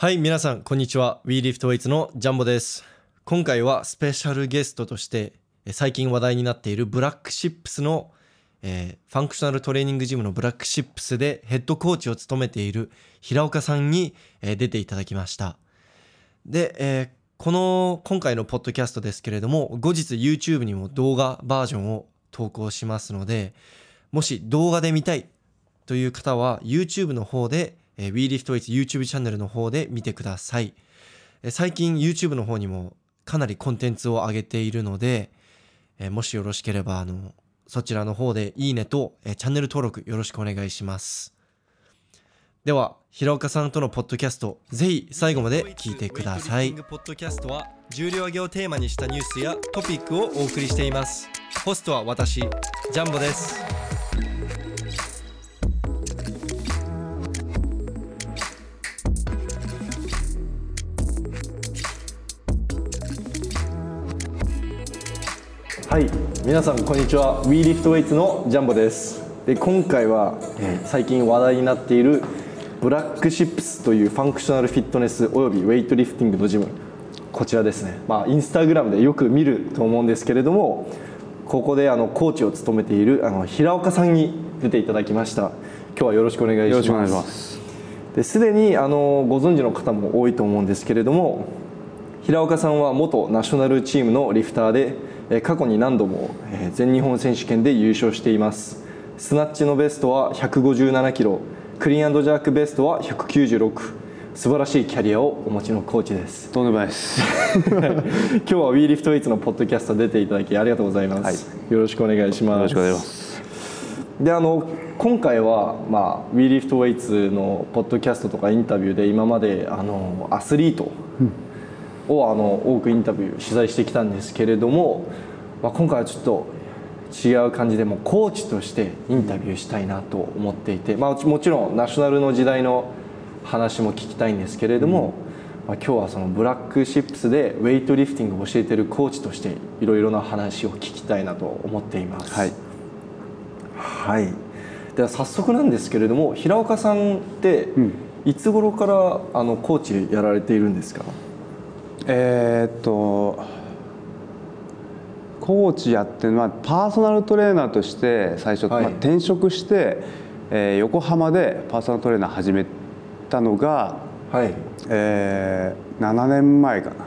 はい皆さんこんにちは。WeLiftWeights のジャンボです。今回はスペシャルゲストとして最近話題になっているブラックシップスの、えーファンクショナルトレーニングジムのブラックシップスでヘッドコーチを務めている平岡さんに、えー出ていただきました。で、えーこの今回のポッドキャストですけれども後日 YouTube にも動画バージョンを投稿しますのでもし動画で見たいという方は YouTube の方で、えー、WeLiftWeights YouTube チャンネルの方で見てください。え最近 YouTube の方にもかなりコンテンツを上げているので、えもしよろしければあのそちらの方でいいねと、えチャンネル登録よろしくお願いします。では平岡さんとのポッドキャストぜひ最後まで聞いてください。ポッドキャストは重量挙げをテーマにしたニュースやトピックをお送りしています。ホストは私ジャンボです。はい、皆さんこんにちは。WeLiftWeights のジャンボです。で、今回は、えー最近話題になっている Black Ships というファンクショナルフィットネスおよびウェイトリフティングのジム。こちらですね。まあインスタグラムでよく見ると思うんですけれども、ここであのコーチを務めているあの平岡さんに出ていただきました。今日はよろしくお願いします。ですでにあのご存知の方も多いと思うんですけれども平岡さんは元ナショナルチームのリフターでえー過去に何度もえー全日本選手権で優勝しています。スナッチのベストは157キロ。クリーンジャークベストは196素晴らしいキャリアをお持ちのコーチです。とんでもないです。今日は WeLiftWeights のポッドキャスト出ていただきありがとうございます、よろしくお願いします。よろしくお願いします。であの今回は、まあ、WeLiftWeights のポッドキャストとかインタビューで今まであのアスリートをあの多くインタビュー取材してきたんですけれども、まあ、今回はちょっと違う感じでもうコーチとしてインタビューしたいなと思っていて、まあ、もちろんナショナルの時代の話も聞きたいんですけれども、まあ、今日はそのブラックシップスでウェイトリフティングを教えているコーチとしていろいろな話を聞きたいなと思っています。はい。はい、では早速なんですけれども平岡さんってんいつ頃からあのコーチやられているんですか、えーっとコーチやってるのはパーソナルトレーナーとして最初、はい。まあ転職して、えー横浜でパーソナルトレーナー始めたのが、はい。えー7年前かな。ち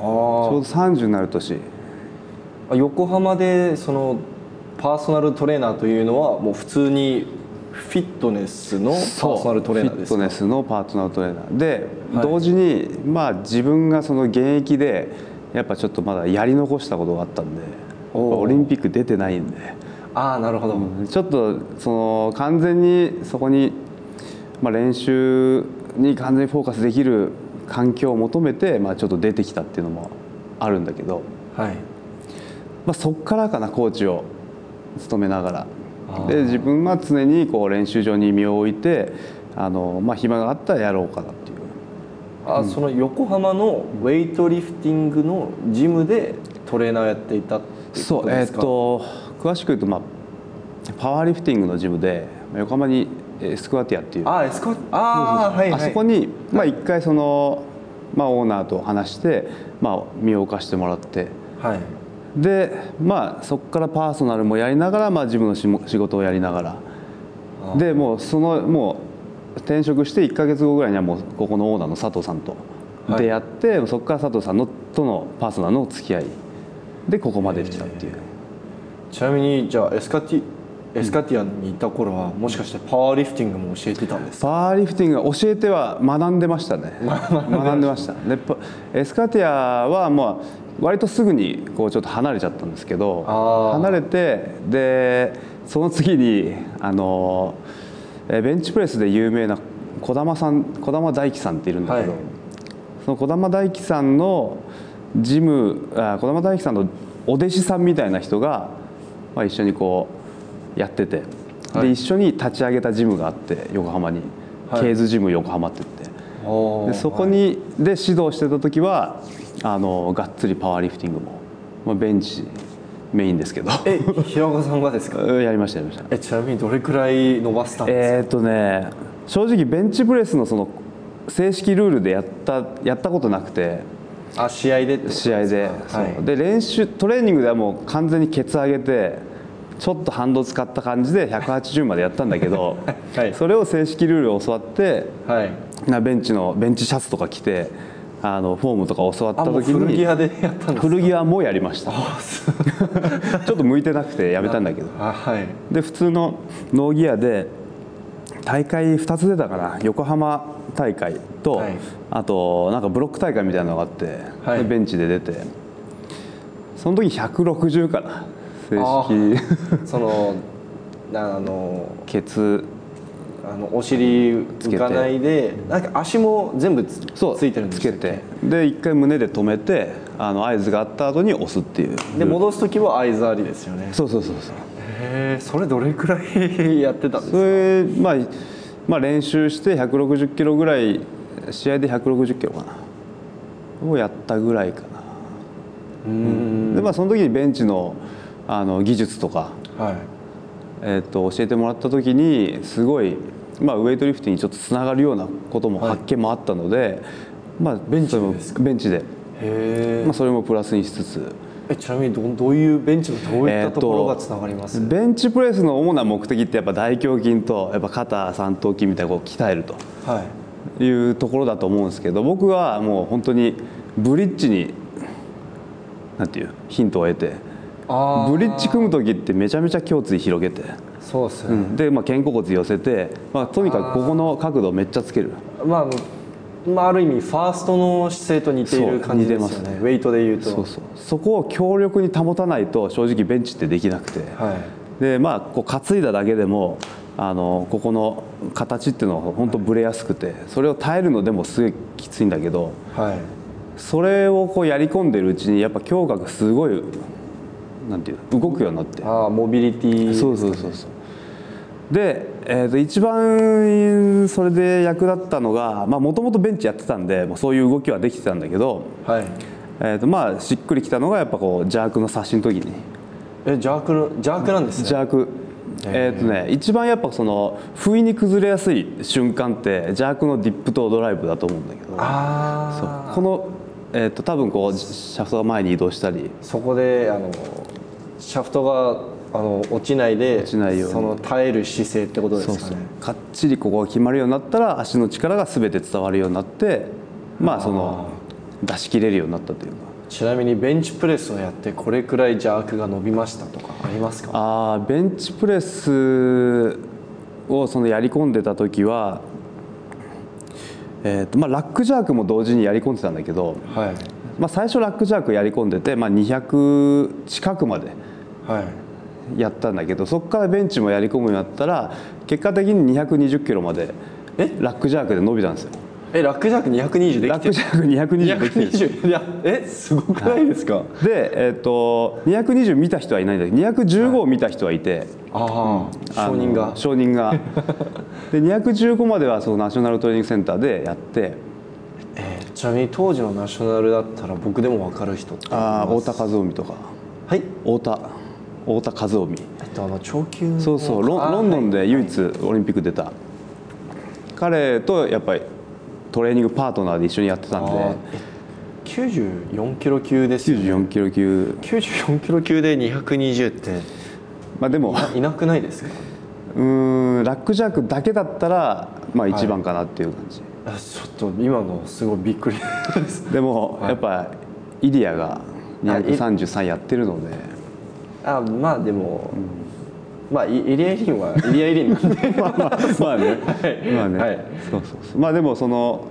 ょうど30になる年。あ横浜でそのパーソナルトレーナーというのはもう普通にフィットネスのパーソナルトレーナーですか？フィットネスのパーソナルトレーナー。で、はい。同時にまあ自分がその現役でやっぱちょっとまだやり残したことがあったんでオリンピック出てないんで、ああなるほど、ちょっとその完全にそこに、まあ、練習に完全にフォーカスできる環境を求めて、まあ、ちょっと出てきたっていうのもあるんだけど、はい。まあ、そこからかなコーチを務めながらで自分は常にこう練習場に身を置いてあの、まあ、暇があったらやろうかなっていう。あ、その横浜のウェイトリフティングのジムでトレーナーをやっていたってそうえーっこと詳しく言うと、まあ、パワーリフティングのジムでまあ横浜にえースクワティアっていう。あエスコああはいはい。あそこにまあ一回その、まあ、オーナーと話して、まあ、身を置かしてもらって。はいでまあそこからパーソナルもやりながら、まあ、自分の仕事をやりながあらでもうそのもう転職して1か月後ぐらいにはもうここのオーナーの佐藤さんとはい。出会って、そこから佐藤さんのとのパーソナルの付き合い。でここまで来たっていう。ちなみにじゃあエスカティエスカティアンにいた頃はもしかしてパワーリフティングも教えてたんですか？パワーリフティングは教えては学んでましたね。学んでました。でパエスカティアはまあ割とすぐにこうちょっと離れちゃったんですけど離れてでその次にあのえベンチプレスで有名な児玉さん児玉大樹さんっているんだけど、はい。その児玉大樹さんのジムあ児玉大樹さんのお弟子さんみたいな人が、まあ、一緒にこうやってて、はい。で一緒に立ち上げたジムがあって横浜に、はい。ケーズジム横浜って言って。でそこにで指導してた時はあのがっつりパワーリフティングも、まあ、ベンチメインですけど。え平岡さんがですか？やりましたやりました。えちなみにどれくらい伸ばした？んですか、えーっとね正直ベンチプレスのその正式ルールでやったやったことなくて。あ試合で試合で,、はい。で練習トレーニングではもう完全にケツ上げてちょっと反動使った感じで180までやったんだけど、はい。それを正式ルールを教わってはい。なベンチのベンチシャツとか着てあのフォームとか教わった時に古着屋でやったんですか？古着屋もやりました。ちょっと向いてなくてやめたんだけど。あ はい。で普通のノーギアで大会2つ出たかな横浜大会と、はい。あとなんかブロック大会みたいなのがあって、はい。でベンチで出てその時160かな正あ式ー。そのなあのケツあのお尻浮かないでなんか足も全部つそうついてるんですつけて。で一回胸で止めてあの合図があった後に押すっていう。で戻す時は合図ありですよね。そうそうそうそう。へえそれどれくらいやってたんですそれ、まあ、まあ練習して160キロぐらい試合で160キロかな。をやったぐらいかな。うん。でまあその時にベンチのあの技術とか、はい。えー、と教えてもらった時にすごい、まあ、ウェイトリフティにちょっとつながるようなこともはい発見もあったので、まあ、ベンチでベンチで、まあ、それもプラスにしつつ。えちなみにどどういうベンチのどういったところがつながります、ベンチプレスの主な目的ってやっぱ大胸筋とやっぱ肩三頭筋みたいなこう鍛えると。はい。いうところだと思うんですけど僕はもう本当にブリッジになんていうヒントを得て。ブリッジ組む時ってめちゃめちゃ胸椎広げて、そうですね、うん。で、まあ、肩甲骨寄せて、まあ、とにかくここの角度をめっちゃつける。まあまあ、ある意味ファーストの姿勢と似ている感じですよ似てますね。ウェイトでいうと。そうそう。そこを強力に保たないと正直ベンチってできなくて、はい。でまあこう担いだだけでもあのここの形っていうのは本当ブレやすくてそれを耐えるのでもすごいきついんだけどはい。それをこうやり込んでるうちにやっぱ胸郭すごいなんていうの動くようになって。ああモビリティそうそうそうそうで、えー、と一番それで役立ったのがもともとベンチやってたんでもうそういう動きはできてたんだけど、はい。えー、とまあしっくりきたのがやっぱこうジャークの差しの時に。えジャークのジャークなんですね。ジャー。クえーとね、一番やっぱその不意に崩れやすい瞬間ってジャークのディップとドライブだと思うんだけど。あそう。この、えー、と多分こうシャフトが前に移動したり。そこであのシャフトがあの落ちないで落ちないよその耐える姿勢ってことですかね。そうそう。かっちりここが決まるようになったら足の力が全て伝わるようになってまあその出し切れるようになったというか。ちなみにベンチプレスをやってこれくらいジャークが伸びましたとかありますか？あーベンチプレスをそのやり込んでた時は、えーとまあ、ラックジャークも同時にやり込んでたんだけど、はい。まあ、最初ラックジャークやり込んでて、まあ、200近くまではいやったんだけどそこからベンチもやり込むようになったら結果的に220キロまでえ？ラックジャークで伸びたんですよ。えラックジャーク220でラッきてクジャーク220できてる。220いやえすごくないですか、で、えー、と220見た人はいないんだけど215を見た人はいて、ああ承認が。承認が。で215まではそのナショナルトレーニングセンターでやって。えーちなみに当時のナショナルだったら僕でも分かる人ってあーいます？太田和臣とか。はい。太田太田和臣。えっとあの長級の。そうそうロロンドンはい。で唯一オリンピック出た、彼とやっぱりトレーニングパートナーで一緒にやってたんで。あーえ94キロ級ですよね。94キロ級。94キロ級で220って。まあでも。いなくないですか？うーんラックジャークだけだったらまあ一番かなっていう感じ、あちょっと今のすごいびっくりです。でも、はい。やっぱイリアが233やってるのであまあでも、まあイイリア・イリンはなんでまあまあまあね、はいまあね、はい。そうそうそう。まあでもその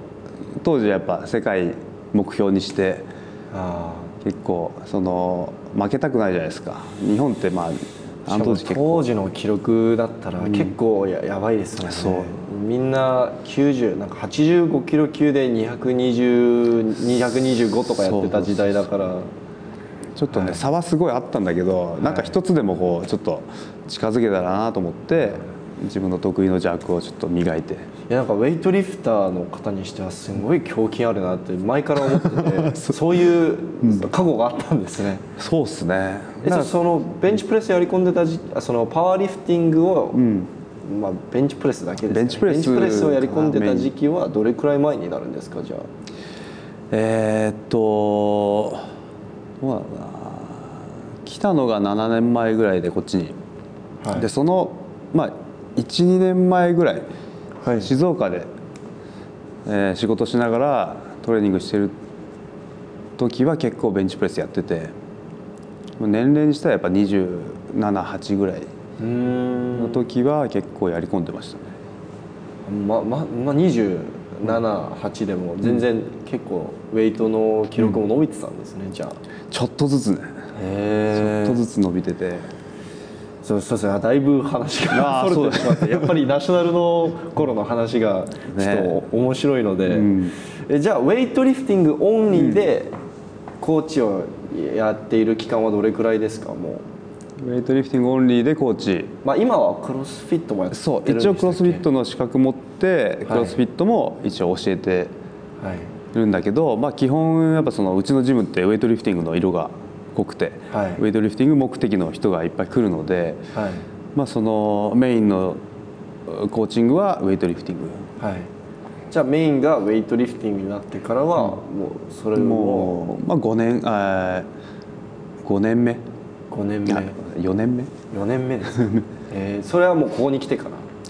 当時やっぱ世界目標にしてあ結構その負けたくないじゃないですか。日本ってまあああの当時当時の記録だったら結構や,、やばいですよね。そう。みんな90なんか85キロ級で220225とかやってた時代だからちょっとね、差はすごいあったんだけど、なんか一つでもこうちょっと近づけたらなと思って自分の得意のジャークをちょっと磨いて。いやなんかウェイトリフターの方にしてはすごい胸筋あるなって前から思ってて そう。いう過去があったんですね、そうっすね。えじゃあそのベンチプレスやり込んでたじそのパワーリフティングをうん。まあ、ベンチプレスだけです、ね、ベンチプレスをやり込んでた時期はどれくらい前になるんですかじゃあ。えー、っとどうだろうな来たのが7年前ぐらいでこっちに、はい。でそのまあ12年前ぐらい、はい。静岡で、えー仕事しながらトレーニングしてる時は結構ベンチプレスやってて年齢にしたらやっぱ278ぐらいうん。の時は結構やり込んでましたね、ままま278でも全然結構ウェイトの記録も伸びてたんですね、じゃあ。ちょっとずつね。へちょっとずつ伸びてて。そうそうそうだいぶ話がそれてしまってやっぱりナショナルの頃の話がちょっと面白いので、うん。えじゃあウェイトリフティングオンリーでコーチをやっている期間はどれくらいですかもう、ウェイトリフティングオンリーでコーチ。まあ、今はクロスフィットもやってそう一応クロスフィットの資格持ってクロスフィットも一応教えてはい。るんだけど、まあ、基本やっぱそのうちのジムってウェイトリフティングの色が濃くて、はい。ウェイトリフティング目的の人がいっぱい来るので、はい。まあ、そのメインのコーチングはウェイトリフティング。はい。じゃあメインがウェイトリフティングになってからはもうそれももう、まあ、5年あー5年目。5年目4年目？4年目です、えーそれはもうここに来てか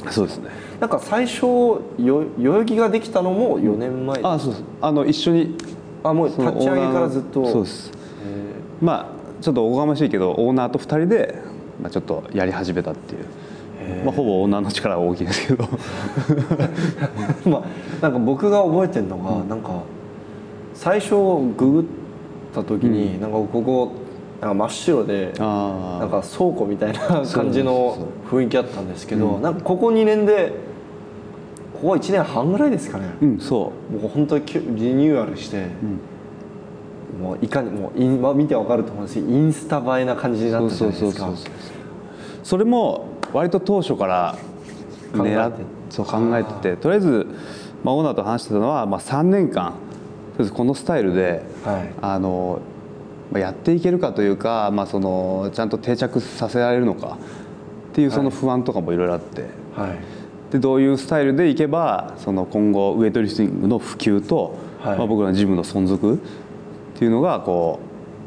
ら？そうですね。なんか最初よ代々木ができたのも4年前あそうです。あの一緒にあもう立ち上げからずっと？そうです。えまあちょっとおこがましいけどオーナーと2人で、まあ、ちょっとやり始めたっていう、まあ、ほぼオーナーの力が大きいですけど。ー まあなんか僕が覚えてるのが、なんか最初ググった時に、なんかここなんか真っ白であなんか倉庫みたいな感じの雰囲気あったんですけど、なんかここ2年でここ1年半ぐらいですかね、うんそもう本当にリニューアルして、もういかにもうイン、まあ、見てわかると思うんですけどインスタ映えな感じになうったじゃそうないですか。それも割と当初から考えて。狙っそう考えててとりあえず、まあ、オーナーと話してたのは、まあ、3年間このスタイルで、はい。あのまあやっていけるかというか、まあ、そのちゃんと定着させられるのかっていうその不安とかもいろいろあって。はい。でどういうスタイルでいけばその今後ウエイトリフティングの普及と、はい。まあ、僕らのジムの存続っていうのがこ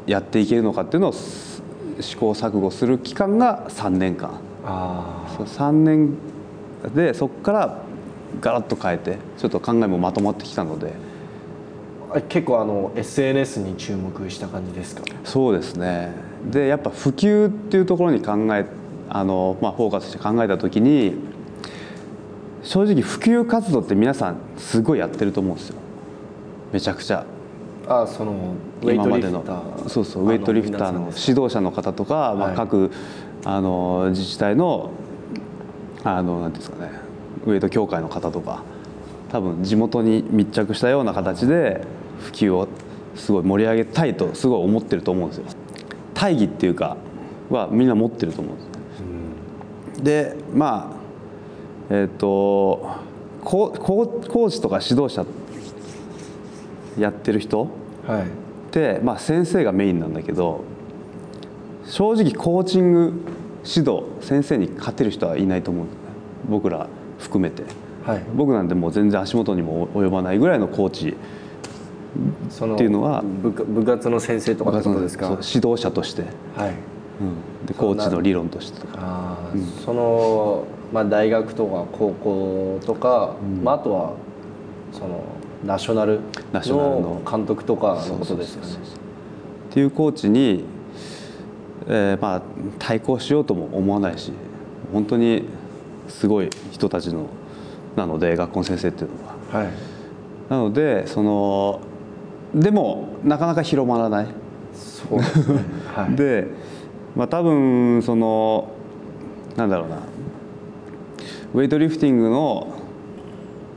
うやっていけるのかっていうのをす試行錯誤する期間が3年間。あそう3年でそこからガラッと変えてちょっと考えもまとまってきたので。あ結構あの SNS に注目した感じですか？そうですね。でやっぱ普及っていうところに考えあの、まあ、フォーカスして考えた時に正直普及活動って皆さんすごいやってると思うんですよ。めちゃくちゃ。あそのウェイトリフタ今までの。ーそうそうウェイトリフターの指導者の方とか、まあ、はい。各あの自治体のあのなんですかねウェイト協会の方とか多分地元に密着したような形で普及をすごい盛り上げたいとすごい思ってると思うんですよ。大義っていうかはみんな持ってると思うんですねでまあえっ、とコーチとか指導者やってる人はい。って、まあ、先生がメインなんだけど正直コーチング指導先生に勝てる人はいないと思う僕ら含めて。はい。僕なんてもう全然足元にも及ばないぐらいのコーチっていうのは部活の先生とかってことですか？そう指導者として、はい。うん、でコーチの理論としてとか。その、まあ、大学とか高校とか、まあ、あとはそのナショナルナショナルの。の監督とかのことですよね。そうそうそうそう。っていうコーチに、えーまあ、対抗しようとも思わないし本当にすごい人たちのなので学校の先生っていうのは。はい。なのでそのでもなかなか広まらない。そうですね。はい。で、まあ、多分そのなんだろうな。ウェイトリフティングの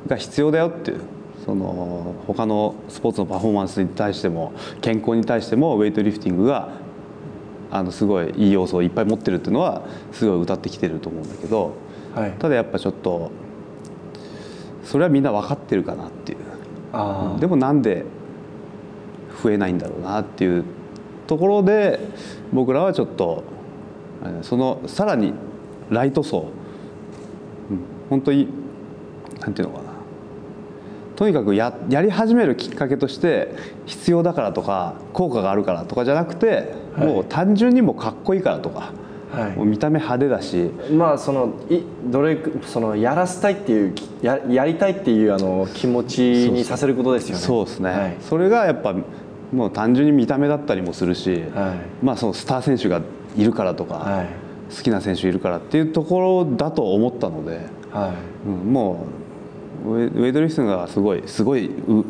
が必要だよっていう。その他のスポーツのパフォーマンスに対しても健康に対してもウェイトリフティングがあのすごいいい要素をいっぱい持ってるっていうのはすごい歌ってきてると思うんだけど。はい。ただやっぱちょっとそれはみんな分かってるかなっていう。でもなんで増えないんだろうなっていうところで僕らはちょっとえーそのさらにライト層本当になんていうのかな。とにかくややり始めるきっかけとして必要だからとか効果があるからとかじゃなくて、はい。もう単純にもうかっこいいからとか、はい。もう見た目派手だし。まあそのいどれそのやらせたいっていうきややりたいっていうあの気持ちにさせることですよね。そうですね、はい。それがやっぱもう単純に見た目だったりもするし、はい。まあそのスター選手がいるからとか、はい。好きな選手いるからっていうところだと思ったので、はい。うん、もうウェイトリフティングがすごいすごいう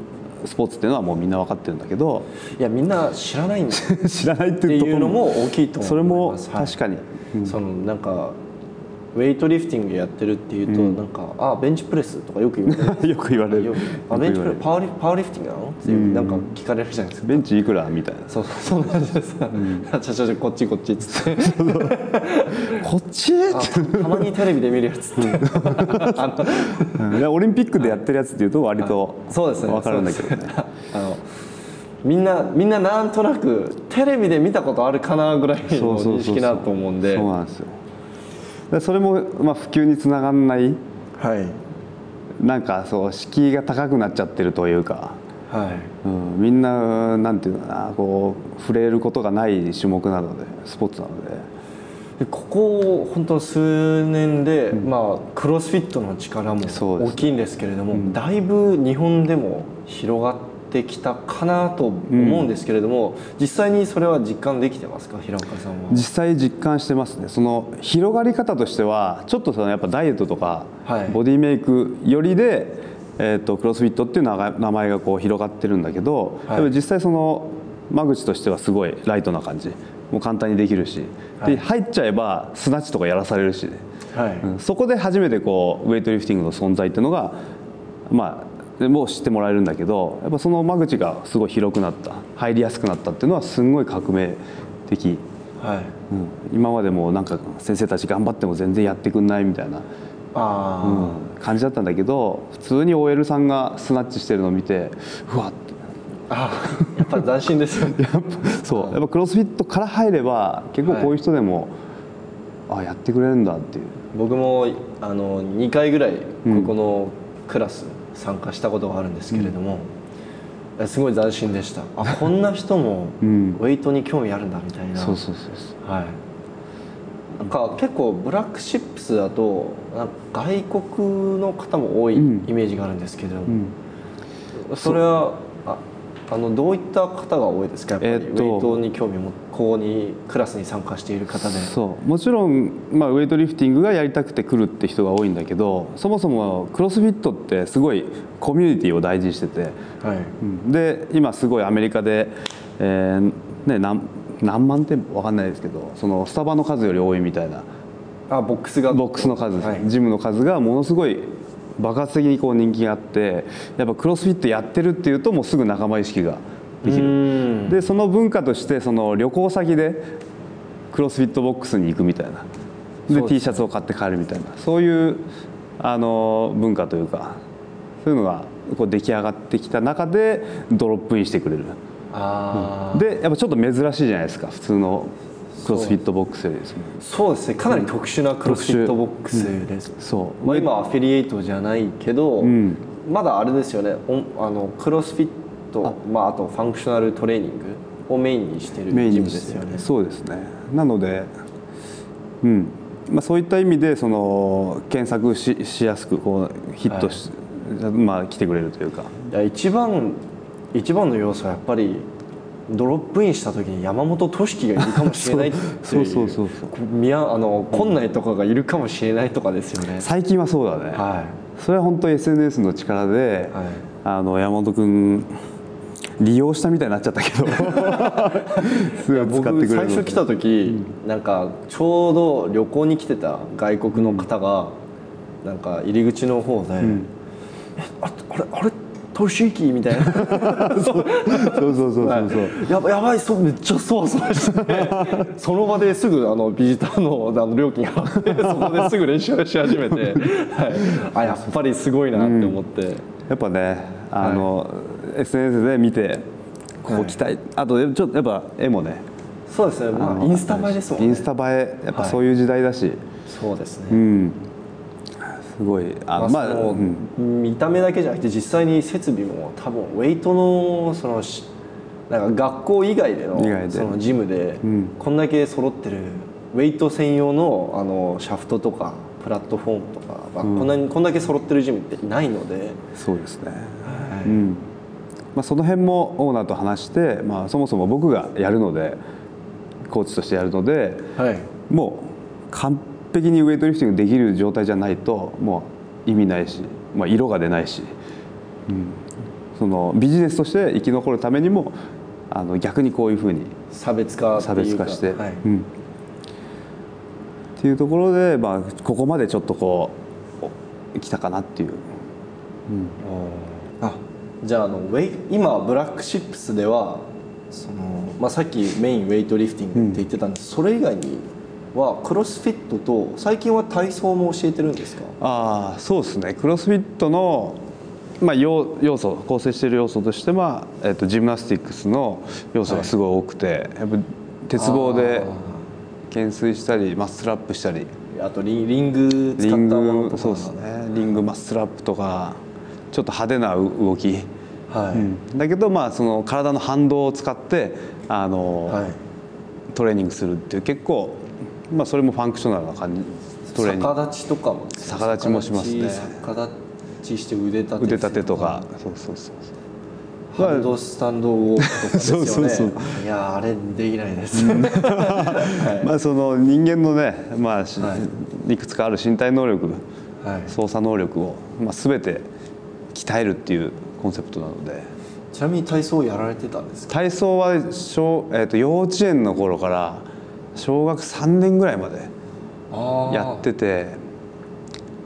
スポーツっていうのはもうみんな分かってるんだけどいやみんな知らないんだっ 知らないってていうところも大きいと思います。それもはい確かに、うん。そのなんかウェイトリフティングやってるっていうと、うん。なんかあベンチプレスとか よく言われる。よく言われる。あベンチプレスパワーリパワーリフティングなの？ってなんか聞かれるじゃないですか。ベンチいくらみたいな。そうそうそうなんです。さ、ちょちょちょこっちこっちっつって。こっち？あたたまにテレビで見るやつって。オリンピックでやってるやつっていうと割とそうですね。分かるんだけどね。あのみんなみんななんとなくテレビで見たことあるかなぐらいの認識だと思うんで。そうなんですよでそれも、まあ、普及につながんないはい。なんかそう敷居が高くなっちゃってるというか、はい。うん、みんななんていうのかなこう触れることがない種目なのでスポーツなので。でここ本当数年で、まあ、クロスフィットの力も大きいんですけれども、だいぶ日本でも広がってきたかなと思うんですけれども、実際にそれは実感できてますか？平岡さんは。実際実感してますね。その広がり方としてはちょっとそのやっぱダイエットとか、はい。ボディメイクよりで、えー、とクロスフィットっていう名前がこう広がってるんだけど、はい。でも実際その間口としてはすごいライトな感じ。もう簡単にできるし、はい。で入っちゃえばスナッチとかやらされるし、はい。うん。そこで初めてこうウェイトリフティングの存在っていうのがまあもう知ってもらえるんだけどやっぱその間口がすごい広くなった。入りやすくなったっていうのはすんごい革命的。はい。うん、今までもなんか先生たち頑張っても全然やってくんないみたいな、あうん。感じだったんだけど普通に OL さんがスナッチしてるのを見てうわって。ああやっぱり斬新ですよね。やっぱそう。やっぱクロスフィットから入れば結構こういう人でも、あやってくれるんだっていう。僕もあの2回ぐらいこうん。このクラス参加したことがあるんですけれども、えすごい斬新でした。あこんな人もウうん。ェイトに興味あるんだみたいな、そうそうそうはい。なんか結構ブラックシップスだと外国の方も多いイうん。メージがあるんですけど、うん。それはああのどういった方が多いですか？やっウェイトに興味もここにクラスに参加している方で。そう。もちろん、まあ、ウェイトリフティングがやりたくて来るって人が多いんだけどそもそもクロスフィットってすごいコミュニティを大事にしてて。はい。うん。で今すごいアメリカで、えーね、何何万店舗わかんないですけどそのスタバの数より多いみたいな。あボックスが。ボックスの数、はい。ジムの数がものすごい爆発的にこう人気があってやっぱクロスフィットやってるっていうともうすぐ仲間意識ができうるん。でその文化としてその旅行先でクロスフィットボックスに行くみたいな。で T シャツを買って帰るみたいな。そういうあの文化というかそういうのがこう出来上がってきた中でドロップインしてくれる。あー。でやっぱちょっと珍しいじゃないですか普通のクロスフィットボックスですね。そうですね。かなり特殊なクロスフィットボックスです、そう。まあ、今はアフィリエイトじゃないけど、うん。まだあれですよね。おあのクロスフィットまあ、あとファンクショナルトレーニングをメインにしてるメインですよね。そうですね。なのでうん。まあ、そういった意味でその検索ししやすくこうヒットし、まあ、来てくれるというか。いや一番一番の要素はやっぱりドロップインした時に山本俊樹がいるかもしれないっていう そうそうそうそう。宮あの今内とかがいるかもしれないとかですよね、最近はそうだね、はそれは本当 SNS の力で、はい。あの山本君利用したみたいになっちゃったけど。僕最初来た時、なんかちょうど旅行に来てた外国の方が、なんか入り口の方で「ん。えああれあれ俊之?」みたいな。そうそうそうそうそう、はい。やばやばいそうめっちゃそわそわして。その場ですぐあのビジターのあの料金払ってそこですぐ練習し始めて、はい、あやっぱりすごいなって思って、やっぱねあの、SNS で見てここ来たい、あとちょっとやっぱ絵もね。そうですね、まあ、のインスタ映えですもんね。インスタ映えやっぱそういう時代だし、そうですね、うんすごいあまあまあ、うん。見た目だけじゃなくて実際に設備も多分ウェイトのそのしなんか学校以外での以外で。そのジムでうん。こんだけ揃ってるウェイト専用のあのシャフトとかプラットフォームとか、こんなにこんだけ揃ってるジムっていないので、そうですね、はい。うん。まあ、その辺もオーナーと話して、まあ、そもそも僕がやるのでコーチとしてやるのではい。もう完璧にウェイトリフティングできる状態じゃないともう意味ないし、まあ、色が出ないし、うん、そのビジネスとして生き残るためにもあの逆にこういうふうに差別化差別化して、はい。うん、っていうところで、まあ、ここまでちょっとこう来たかなっていう。あじゃああのウェイ今ブラックシップスではその、まあ、さっきメインウェイトリフティングって言ってたんです、それ以外にはクロスフィットと最近は体操も教えてるんですか？ああそうですね。クロスフィットの、まあ、要要素構成している要素としては、えっとジムナスティックスの要素がすごい多くて、やっぱ鉄棒で懸垂したりマッスルアップしたり。あとリンリング使ったものとか。グそうですね。リングマッスルアップとかちょっと派手な動き、はい、うん。だけどまあその体の反動を使ってあの、はい。トレーニングするっていう結構、まあ、それもファンクショナルな感じトレーニング。逆立ちとかも逆立ちもしますね。逆立ちして腕立て腕立てとか。そうそうそうそう。ハンドスタンドウォークとかですよね。そうそうそう。いやーあれできないです、はい。まあ、その人間のね、まあしはい。い、くつかある身体能力はい、操作能力を、まあ、全て鍛えるっていうコンセプトなので。ちなみに体操やられてたんですか？体操は小、えー、と幼稚園の頃から小学3年ぐらいまでやってて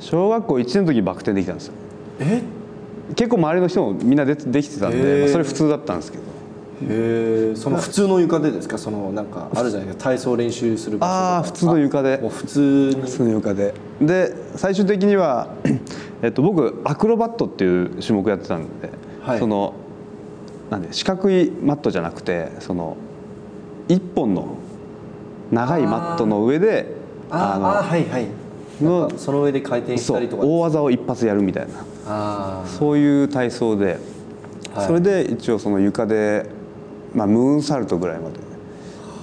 小学校1年の時バク転できたんですよ。え？結構周りの人もみんなでできてたんで、まあそれ普通だったんですけど。へえその普通の床でですか？そのなんかあるじゃないですか？体操練習する場所ああ普通の床で。もう普通に。普通の床で。で最終的には、えっと、僕アクロバットっていう種目やってたんで、はい。そのなんで四角いマットじゃなくてその一本の長いマットの上であーあーはいはい。のその上で回転したりとか。大技を一発やるみたいな。あそういう体操で、はい。それで一応その床で、まあ、ムーンサルトぐらいまで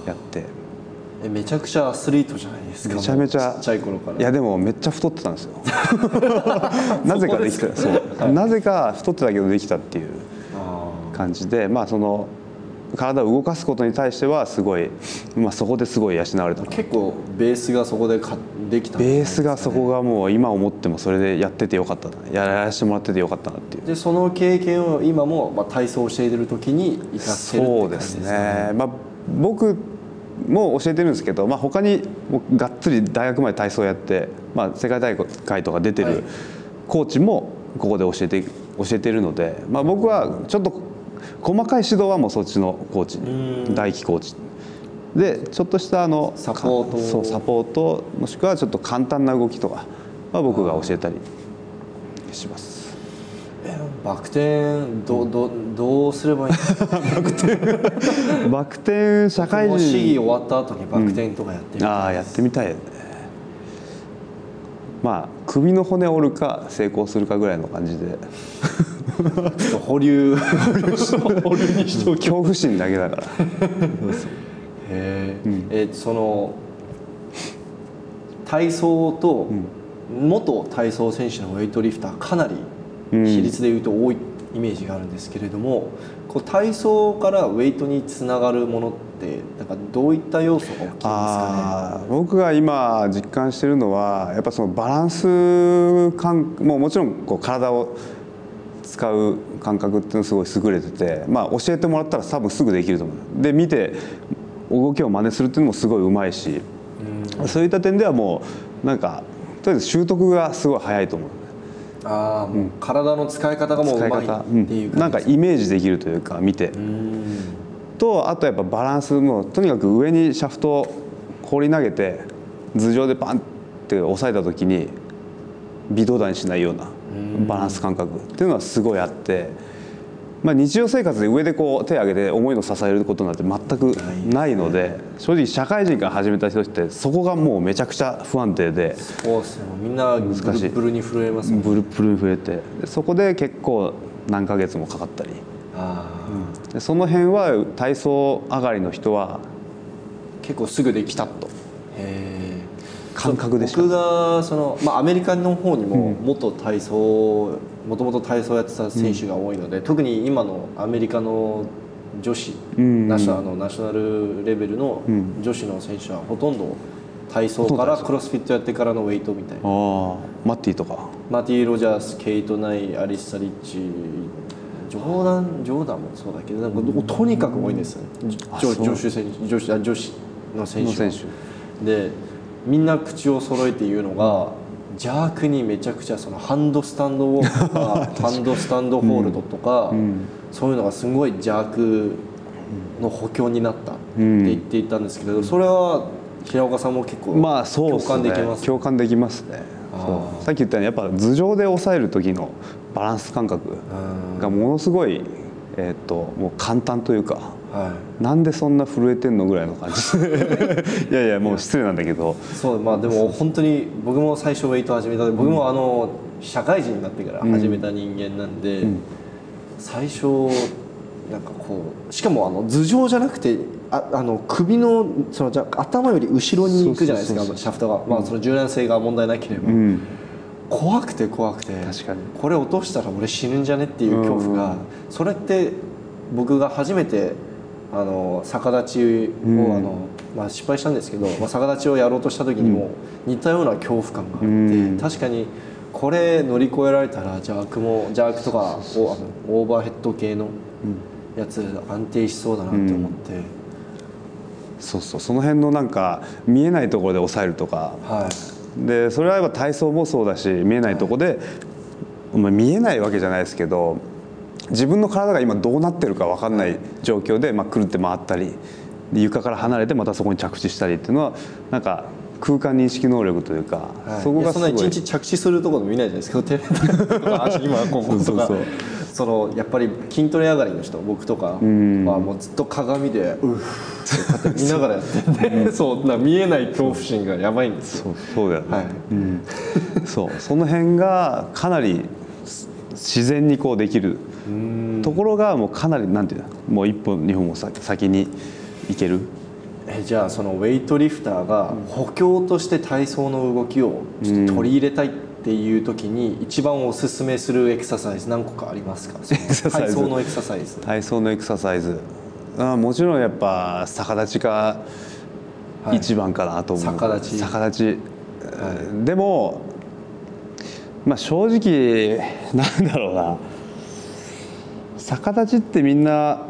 やって。ーえめちゃくちゃアスリートじゃないですかめちゃめちゃちっちゃい頃から。いやでもめっちゃ太ってたんですよ。なぜかできた。そう、なぜか太ってたけどできたっていうあ感じでまあその体を動かすことに対してはすごい、まあ、そこですごい養われたー結構ベースがそこでかできた。んじゃないベースがそこがもう今思ってもそれでやっててよかったな。やらせてもらっててよかったなっていう。でその経験を今も、まあ、体操を教えてる時に生かせるってそうで感じですすね。かね。まあ、僕も教えてるんですけど、まあ、他にがっつり大学まで体操やって、まあ、世界大会とか出てはい。るコーチもここで教えて教えてるので、まあ、僕はちょっと細かい指導はもうそっちのコーチうん。大輝コーチ。でちょっとしたあのサポート。かそうサポートもしくはちょっと簡単な動きとかは僕が教えたりします。えバク転どどどうすればいいんですかバク転社会人。終わった後にバク転とかやってみたいああやってみたいよねまあ首の骨折るか成功するかぐらいの感じで。保留。保留にしておき恐怖心だけだから。へえ、えその体操と元体操選手のウェイトリフターかなり比率でいうと多いイメージがあるんですけれども、こう体操からウェイトにつながるものってなんかどういった要素が大きいんですかあー僕が今実感してるのはやっぱそのバランス感もうもちろんこう体を使う感覚っていうのすごい優れてて、まあ、教えてもらったら多分すぐできると思う。で見て動きを真似するっていうのもすごいうまいし、そういった点ではもうなんかとりあえず習得がすごい早いと思う。ねああもう体の使い方がもう使いまい方、っていううんなんかイメージできるというか見て。うん。とあとやっぱバランスもとにかく上にシャフトを放り投げて頭上でパンって押さえた時に微動だにしないようなバランス感覚っていうのはすごいあってまあ、日常生活で上でこう手を挙げて重いのを支えることなんて全くないので正直社会人から始めた人ってそこがもうめちゃくちゃ不安定でそうですね。みんなブルしい。ブルに震えますもんブルブルに触れてでそこで結構何ヶ月もかかったり。あでその辺は体操上がりの人はー結構すぐできたと。へえ感覚でしか僕がその、まあ、アメリカの方にも元体操もともと体操やってた選手が多いので、特に今のアメリカの女子、ん。ナショナルのナショナルレベルのん。女子の選手はほとんど体操からクロスフィットやってからのウェイトみたいな。マッティとか。マティ・ロジャースケイト・ナイアリッサ・リッチジョーダンジョーダンもそうだけどなんかとにかく多いんですよ。ね女子選手女子あ女子の選手は。の選手。でみんな口を揃えて言うのが邪悪にめちゃくちゃそのハンドスタンドウォークとか ハンドスタンドホールドとか、そういうのがすごい邪悪の補強になったって言っていたんですけど、それは平岡さんも結構まあそう共感できます共感できますね。さっき言ったようにやっぱ頭上で抑える時のバランス感覚がものすごい、えーっともう簡単というかはい。なんでそんな震えてんのぐらいの感じ。いやいやもう失礼なんだけど。そうまあでも本当に僕も最初ウェイト始めた僕もあの社会人になってから始めた人間なんで、最初なんかこうしかもあの頭上じゃなくてああの首のそのじゃ頭より後ろに行くじゃないですかシャフトが、まあ、その柔軟性が問題なければ、うん。怖くて怖くて確かに。これ落としたら俺死ぬんじゃねっていう恐怖が、うん。それって僕が初めてあの逆立ちを、うん。あのまあ、失敗したんですけど、まあ、逆立ちをやろうとした時にも似たような恐怖感があって、うん。確かにこれ乗り越えられたら邪悪も邪悪とかをあのオーバーヘッド系のやつ安定しそうだなって思って、そうそう。その辺のなんか見えないところで抑えるとか。はい。でそれはやっぱ体操もそうだし見えないところで、まあ見えないわけじゃないですけど自分の体が今どうなってるか分かんない状況で、まあ、くるって回ったりで床から離れてまたそこに着地したりっていうのはなんか空間認識能力というか、はい。そこがすごい。いやそんな一日着地するところも見ないじゃないですか テレビとか足今こことか。そのやっぱり筋トレ上がりの人僕とかはもうずっと鏡でうっ 見ながらやってん。でそうな見えない恐怖心がやばいんですよ。そうそうだよね、はい。うん、そう。その辺がかなり自然にこうできるところがもうかなりなんていうのもう一歩二歩も先先に行ける？えじゃあそのウェイトリフターが補強として体操の動きをちょっと取り入れたいっていう時に一番おすすめするエクササイズ何個かありますか？体操のエクササイズ。体操のエクササイズ。あもちろんやっぱ逆立ちがはい。一番かなと思う、逆立ち。逆立ち、でもまあ正直なんだろうな逆立ちってみんな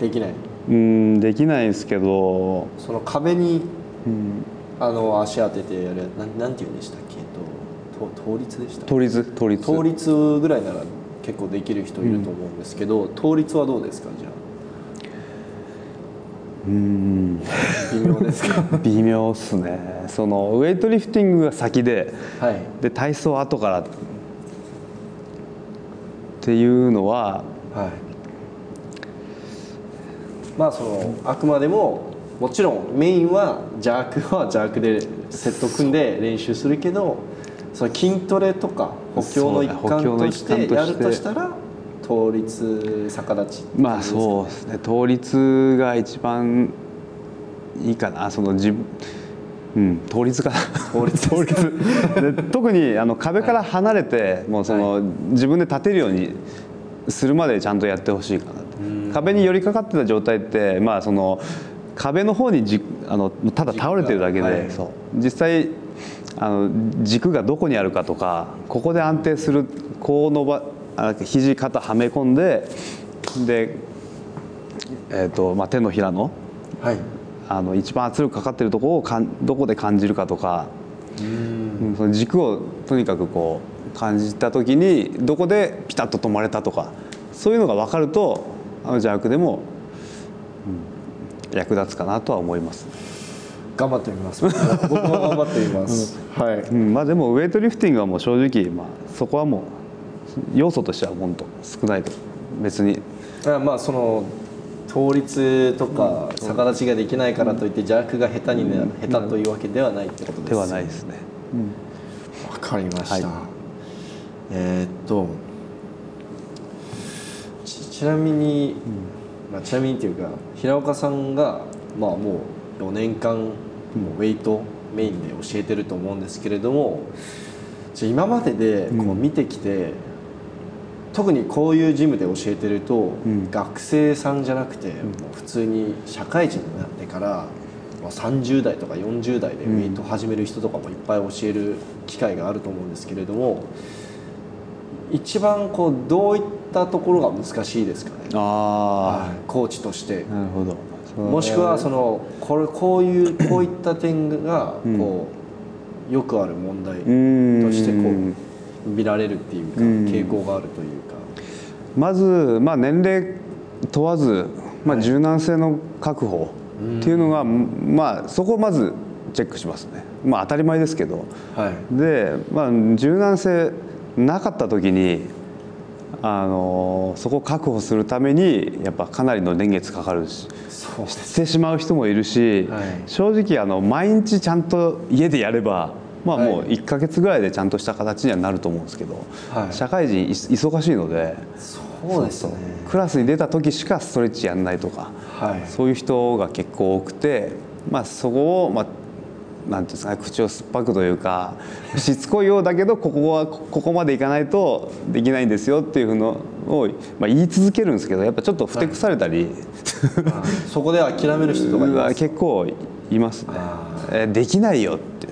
できない？うんできないんですけど、その壁にうん、あの足当ててやるなんなんて言うんでしたっけ？とと倒立でした倒立？倒立？倒立ぐらいなら結構できる人いると思うんですけど、倒立はどうですか？じゃうん。あ微妙ですか？微妙っすね。そのウェイトリフティングが先ではい。で体操は後からっていうのははい。まあそのあくまでももちろんメインは邪悪は邪悪でセット組んで練習するけどその筋トレとか補強の一環としてやるとしたら倒立逆立ちってまあそうですね。倒立が一番いいかな。その自分うん。倒立かな倒立倒立で特にあの壁から離れて、もうその、自分で立てるようにするまでちゃんとやってほしいかなと。壁に寄りかかってた状態ってまあその壁の方にじあのただ倒れてるだけで、はい。実際あの軸がどこにあるかとかここで安定するこう伸ばあ肘肩はめ込んでで、えーとまあ、手のひらのはいあの一番圧力かかってるところをかんどこで感じるかとか、うん。その軸をとにかくこう感じた時にどこでピタッと止まれたとかそういうのが分かるとあの邪悪でも、うん役立つかなとは思います。頑張ってみます。僕も頑張ってみます、はい。うんまあ、でもウェイトリフティングはもう正直、まあ、そこはもう要素としては本当少ないと。別に。あまあその倒立とか逆立ちができないからといって邪悪が下手にな下手というわけではないってことですではないですね、わかりました、はい。えーっとちちなみに、まあ、ちなみにっていうか平岡さんがまあもう4年間もうウェイトメインで教えてると思うんですけれどもじゃあ今まででこう見てきて、特にこういうジムで教えてると、ん。学生さんじゃなくて、もう普通に社会人になってから、まあ、30代とか40代でウェイト始める人とかもいっぱい教える機会があると思うんですけれども一番こうどういったところが難しいですかね、あはい。コーチとして。あなるほど。もしくはそのこれこういうこういった点がこう、よくある問題うんとしてこう見られるっていうか、うん。傾向があるというか。まず、まあ、年齢問わず、まあ、柔軟性の確保っていうのが、まあ、そこをまずチェックしますね、まあ、当たり前ですけど。はい。で、まあ、柔軟性なかった時にあのそこを確保するためにやっぱかなりの年月かかるししてしまう人もいるし、はい。正直あの毎日ちゃんと家でやれば、まあ、はい。もう1か月ぐらいでちゃんとした形にはなると思うんですけど、はい。社会人い忙しいのでそうですね。クラスに出た時しかストレッチやんないとか、はい。そういう人が結構多くて、まあ、そこを、まあ、なんていうんですかね口を酸っぱくというかしつこいようだけどここはここまでいかないとできないんですよっていうのを、まあ、言い続けるんですけどやっぱちょっとふてくされたり、あそこで諦める人とか 結構いますね。あえできないよって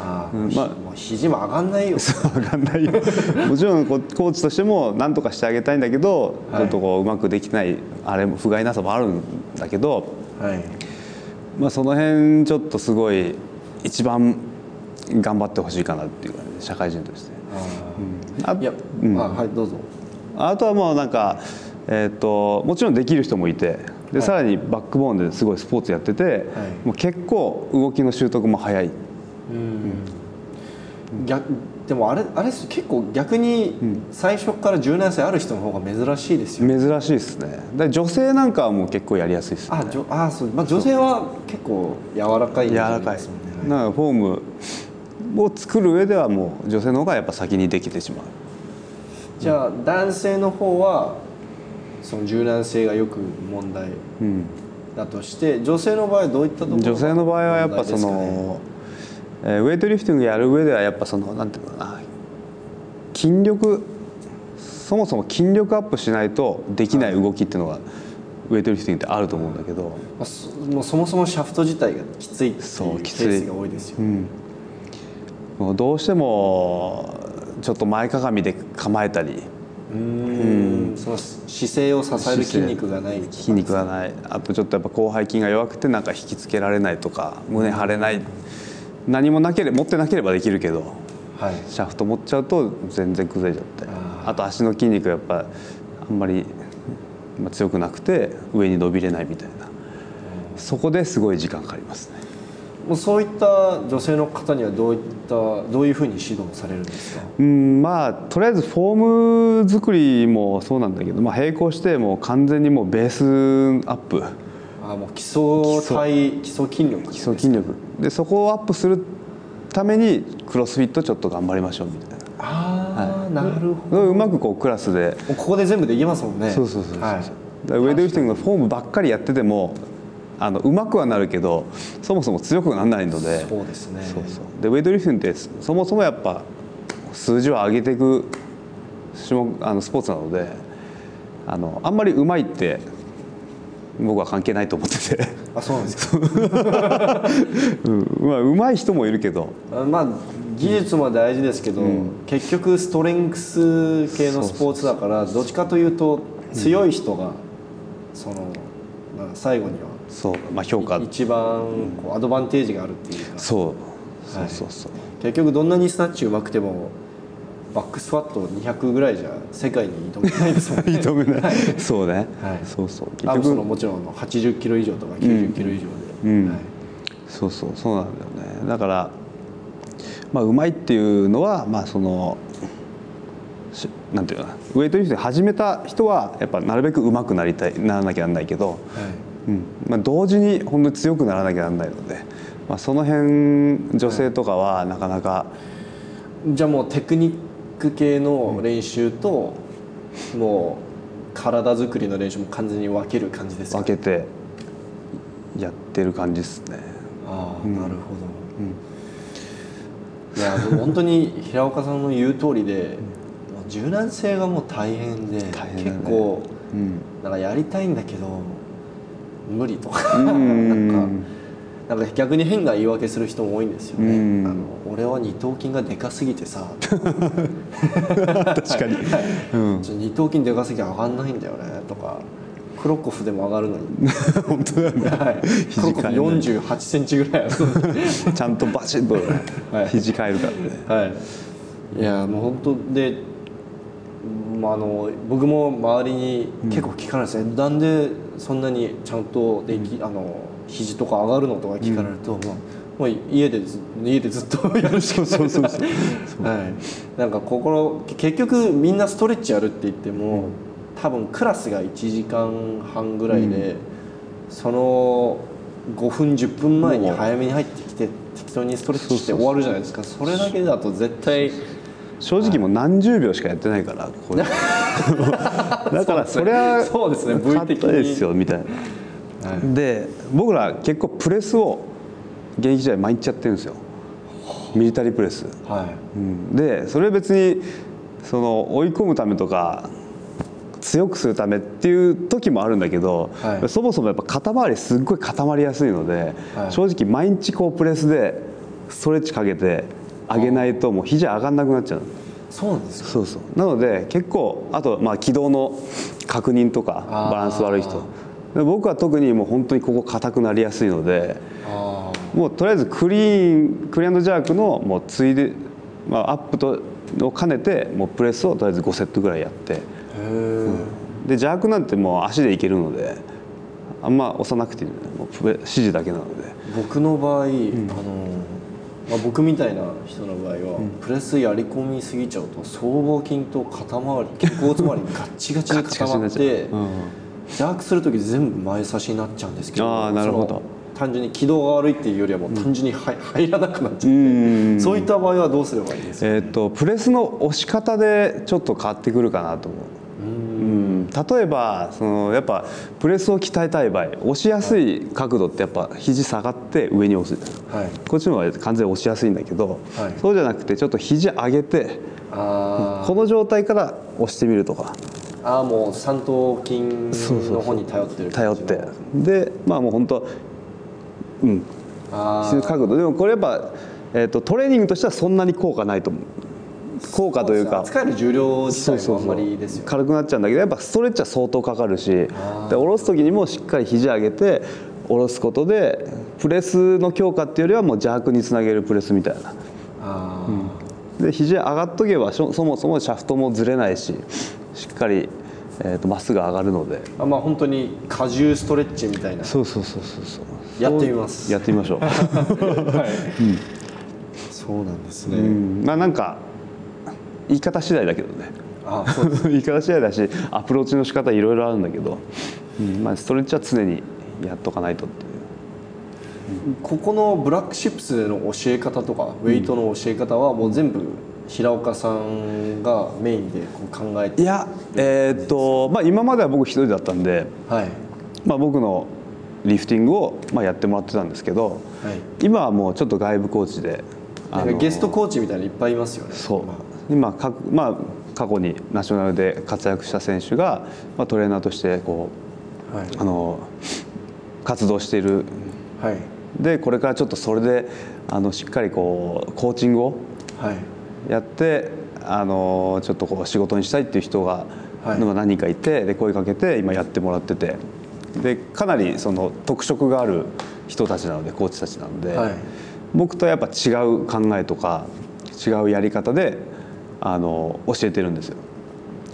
あうんまあひもう肘も上がんないよ。分かんないよ。もちろんこうコーチとしても何とかしてあげたいんだけど、はい。ちょっとこううまくできないあれも不甲斐なさもあるんだけど、はい。まあ、その辺ちょっとすごい一番頑張ってほしいかなっていう感じで社会人として。ああいや、うん。あはいどうぞ。あとはもうなんか、えー、ともちろんできる人もいてで、はい。さらにバックボーンですごいスポーツやってて、もう結構動きの習得も早い。うん逆でもあれあれ結構逆に最初から柔軟性ある人の方が珍しいですよ、珍しいですね。で女性なんかはもう結構やりやすいですね。あじょあそう、まあ、女性は結構柔らかい柔らかい。ですもんね、なんかフォームを作る上ではもう女性の方がやっぱ先にできてしまう。じゃあ男性の方はその柔軟性がよく問題うんだとして女性の場合はどういったところが女性の場合はやっぱその、えーウェイトリフティングやる上ではやっぱそのなんていうのかな。筋力そもそも筋力アップしないとできない動きっていうのがウェイトリフティングってあると思うんだけど、まあそもうそもそもシャフト自体がきついっていうケそうきつい。ースが多いですよ、うん、もうどうしてもちょっと前かがみで構えたり。うーん。その姿勢を支える筋肉がない筋肉がない。あとちょっとやっぱ広背筋が弱くてなんか引きつけられないとか胸張れない何もなければ持ってなければできるけどはい。シャフト持っちゃうと全然崩れちゃって。あと足の筋肉がやっぱあんまりまあ強くなくて上に伸びれないみたいな。そこですごい時間かかりますね。もうそういった女性の方にはどういったどういうふうに指導されるんですか？うんまあとりあえずフォーム作りもそうなんだけど、まあ、並行してもう完全にもうベースアップあもう基礎体基礎。筋力。基礎筋力。でそこをアップするためにクロスフィットちょっと頑張りましょうみたいな。ああ、なるほど。うまくこうクラスで。ここで全部できますもんね。そうそうそうそう、はいウェイトリフティングのフォームばっかりやっててもあのうまくはなるけどそもそも強くならないので。そうですね。そうそう。でウェイトリフティングってそもそもやっぱ数字を上げていく種目あのスポーツなのであのあんまりうまいって僕は関係ないと思ってて、あそうなんですか。うん。まあ、うまい人もいるけど。あまあ技術も大事ですけど、結局ストレングス系のスポーツだからどっちかというと強い人が、そのまあ最後にはそう、まあ、評価。一番こうアドバンテージがあるっていうか。そう。そうはい。そうそう、結局どんなにスナッチうまくてもバックスクワット200ぐらいじゃ世界に挑めないですもんね。認めない、そうね、はい。そうそう。あそのもちろんあの80キロ以上とか90キロ以上で、うん。はい。そうそう。そうなんだよね。だからまあうまいっていうのはまあそのしなんていうかな。ウェイトリフティング始めた人はやっぱなるべく上手くなりたいならなきゃなんないけど、はい。うん。まあ、同時に本当に強くならなきゃなんないので、まあ、その辺女性とかはなかなか、じゃあもうテクニック系の練習と、もう体作りの練習も完全に分ける感じですか分けてやってる感じですね。ああ、なるほど、いやでも 本当に平岡さんの言う通りで、柔軟性がもう大変でね。結構うん。なんかやりたいんだけど無理とか。う なんかんなんか逆に変な言い訳する人も多いんですよね、うん。あの俺は二頭筋がでかすぎてさ。確かに、うん、二頭筋でかすぎて上がんないんだよね。とかクロコフでも上がるのに。本当だよね。はい、クロコフ肘変えない4 8センチぐらいちゃんとバチッとはい。肘変えるからね、はい。いやもう本当で、まあ、あの僕も周りに結構聞かれるんですね、なんでそんなにちゃんとでき、あの肘とか上がるのとか聞かれると、まあもう家でず家でずっとやるしかない。そうそうそうはい、なんか心結局みんなストレッチやるって言っても、多分クラスが1時間半ぐらいで、その5分10分前に早めに入ってきて適当にストレッチして終わるじゃないですか。それだけだと絶対正直もう何十秒しかやってないからこれ だからそれはそうですね。部位的ですよみたいな、はい。で僕ら結構プレスを現役時代毎日やってるんですよ。ミリタリープレス、はうん、でそれ別にその追い込むためとか強くするためっていう時もあるんだけど、はい。そもそもやっぱ肩周りすっごい固まりやすいので、はい。正直毎日こうプレスでストレッチかけて上げないともう肘上がんなくなっちゃういそうなんですか？そうそう。なので結構あとまあ軌道の確認とかバランス悪い人。で僕は特にもう本当にここ硬くなりやすいのであもうとりあえずクリーンクリアンドジャークのもうついで、まあ、アップとを兼ねてもうプレスをとりあえず5セットぐらいやって。あへえ、でジャークなんてもう足でいけるのであんま押さなくていいのねもう指示だけなので。僕の場合、あのまあ、僕みたいな人の場合は、プレスやり込みすぎちゃうと僧帽筋と肩周り肩甲骨周りがガッチガチに固まってガチガチになっちゃううんジャークする時全部前差しになっちゃうんですけどあーなるほど。単純に軌道が悪いっていうよりはもう単純に入 入らなくなっちゃって、うん。そういった場合はどうすればいいですか、えー、とプレスの押し方でちょっと変わってくるかなと思う。うん。例えばそのやっぱプレスを鍛えたい場合押しやすい角度ってやっぱ肘下がって上に押す。はい。こっちの方が完全に押しやすいんだけど、はい。そうじゃなくてちょっと肘上げてあこの状態から押してみるとかーあーもう三頭筋の方に頼ってる頼って。でまあもう本当うん。あー。角度でもこれやっぱ、えー、とトレーニングとしてはそんなに効果ないと思う。効果というか。扱える重量自体もあんまりですよね。軽くなっちゃうんだけどやっぱストレッチは相当かかるし。で下ろす時にもしっかり肘上げて下ろすことでプレスの強化っていうよりはもう邪悪につなげるプレスみたいな。あー。で肘上がっとけばそもそもシャフトもずれないししっかりえーとまっすぐ上がるので。あまあ本当に荷重ストレッチみたいな。そうそうそうそうそう。やってみます。やってみましょう、そうなんですね、うん、まあなんか言い方次第だけどね。あそうです。言い方次第だしアプローチの仕方いろいろあるんだけど、うん。まあ、ストレッチは常にやっとかないとっていう。ここのブラックシップスでの教え方とかウェイトの教え方はもう全部平岡さんがメインでこう考えていやえーっとまあ今までは僕一人だったんで、はい。まあ、僕のリフティングをまあやってもらってたんですけどはい。今はもうちょっと外部コーチでゲストコーチみたいなのいっぱいいますよね。そう。まあ。今か、まあ、過去にナショナルで活躍した選手が、まあ、トレーナーとしてこはい。うあの活動している。はい。でこれからちょっとそれであのしっかりこうコーチングをはいやってあのちょっとこう仕事にしたいっていう人が、はい。のが何人かいてで声かけて今やってもらってて。でかなりその特色がある人たちなのでコーチたちなので、はい。僕とやっぱ違う考えとか違うやり方であの教えてるんですよ。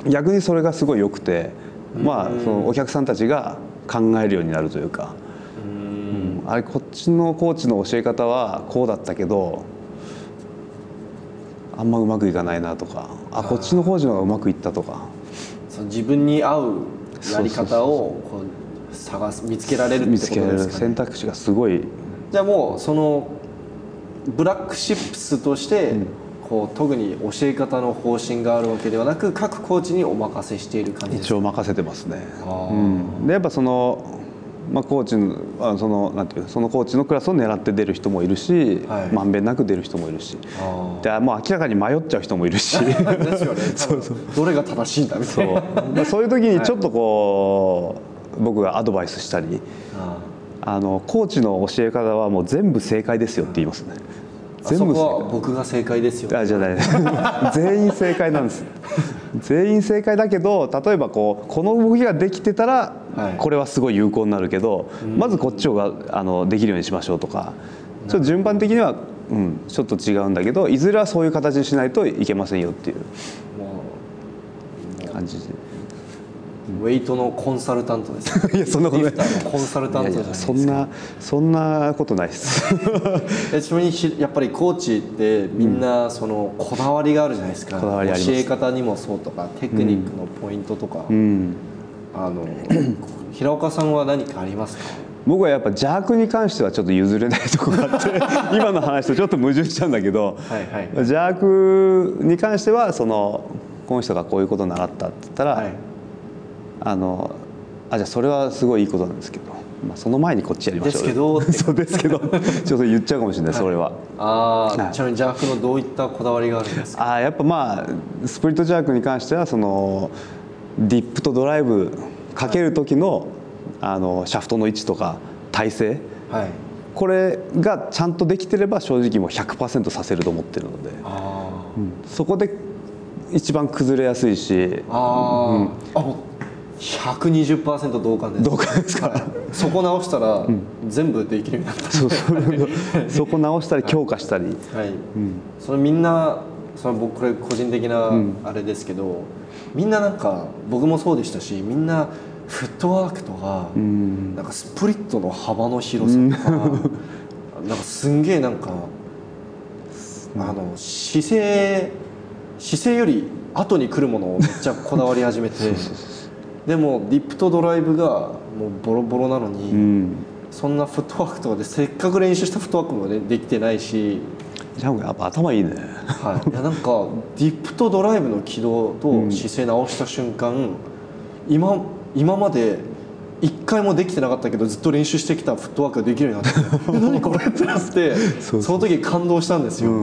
逆にそれがすごい良くて、まあそのお客さんたちが考えるようになるというか。うん。あれこっちのコーチの教え方はこうだったけどあんまうまくいかないなとかあこっちのコーチの方がうまくいったとか。その自分に合うやり方をこう探す見つけられるって見つことけられる選ですかね択肢がすごい。じゃあもうそのブラックシップスとして、こう特に教え方の方針があるわけではなく各コーチにお任せしている感じです一応任せてますね。うん、でやっぱその、まあ、コーチのあそのなんていうのそのコーチのクラスを狙って出る人もいるし、はい。まんべんなく出る人もいるし。あでもう明らかに迷っちゃう人もいるし。ーですよね。そうそう。どれが正しいんだみたそいう。なまあそういう時にちょっとこう、僕がアドバイスしたりああのコーチの教え方はもう全部正解ですよって言いますね。全部僕が正解ですよ。あじゃない。全員正解なんです全員正解だけど例えばこうこの動きができてたらはい。これはすごい有効になるけど、まずこっちをがあのできるようにしましょうとか。ちょっと順番的には、うん、ちょっと違うんだけどいずれはそういう形にしないといけませんよっていうも感じで。うウェイトのコンサルタントです。いやそんなことない。コンサルタントじゃないそんなそんなことないです。えちなみにしやっぱりコーチってみんなそのこだわりがあるじゃないですか、こだわりあります。教え方にもそうとかテクニックのポイントとか、うん。あの 平岡さんは何かありますか？僕はやっぱ邪悪に関してはちょっと譲れないところがあって 今の話とちょっと矛盾しちゃうんだけど、はいはい邪悪に関してはそのこの人がこういうことを習ったって言ったら、はいあのあじゃあそれはすごいいいことなんですけど、まあ、その前にこっちやりましょうですけど そうですけど。ちょっと言っちゃうかもしれない、それは。ああ、はい。ちなみにジャークのどういったこだわりがあるんですか？あーやっぱまあスプリットジャークに関してはそのディップとドライブかける時のあのシャフトの位置とか体勢。はい。これがちゃんとできてれば正直もう100%させると思ってるので、あそこで一番崩れやすいし。ー。あー、あ120%同感です。どうかですか。そこ直したら全部できるようになった、そうそう そこ直したり強化したり、はい。そのみんなその僕これ個人的なあれですけど、みんななんか僕もそうでしたしみんなフットワークとか、うん。なんかスプリットの幅の広さとか、なんかすんげえなんか、あの姿勢姿勢より後に来るものをめっちゃこだわり始めて でもディップとドライブがもうボロボロなのに、うん。そんなフットワークとかでせっかく練習したフットワークも、ね、できてないし。ジャやっぱ頭いいね。はい、いやなんかディップとドライブの軌道と姿勢直した瞬間、今今まで一回もできてなかったけどずっと練習してきたフットワークができるようになって え何これってなってその時感動したんですよ、うんう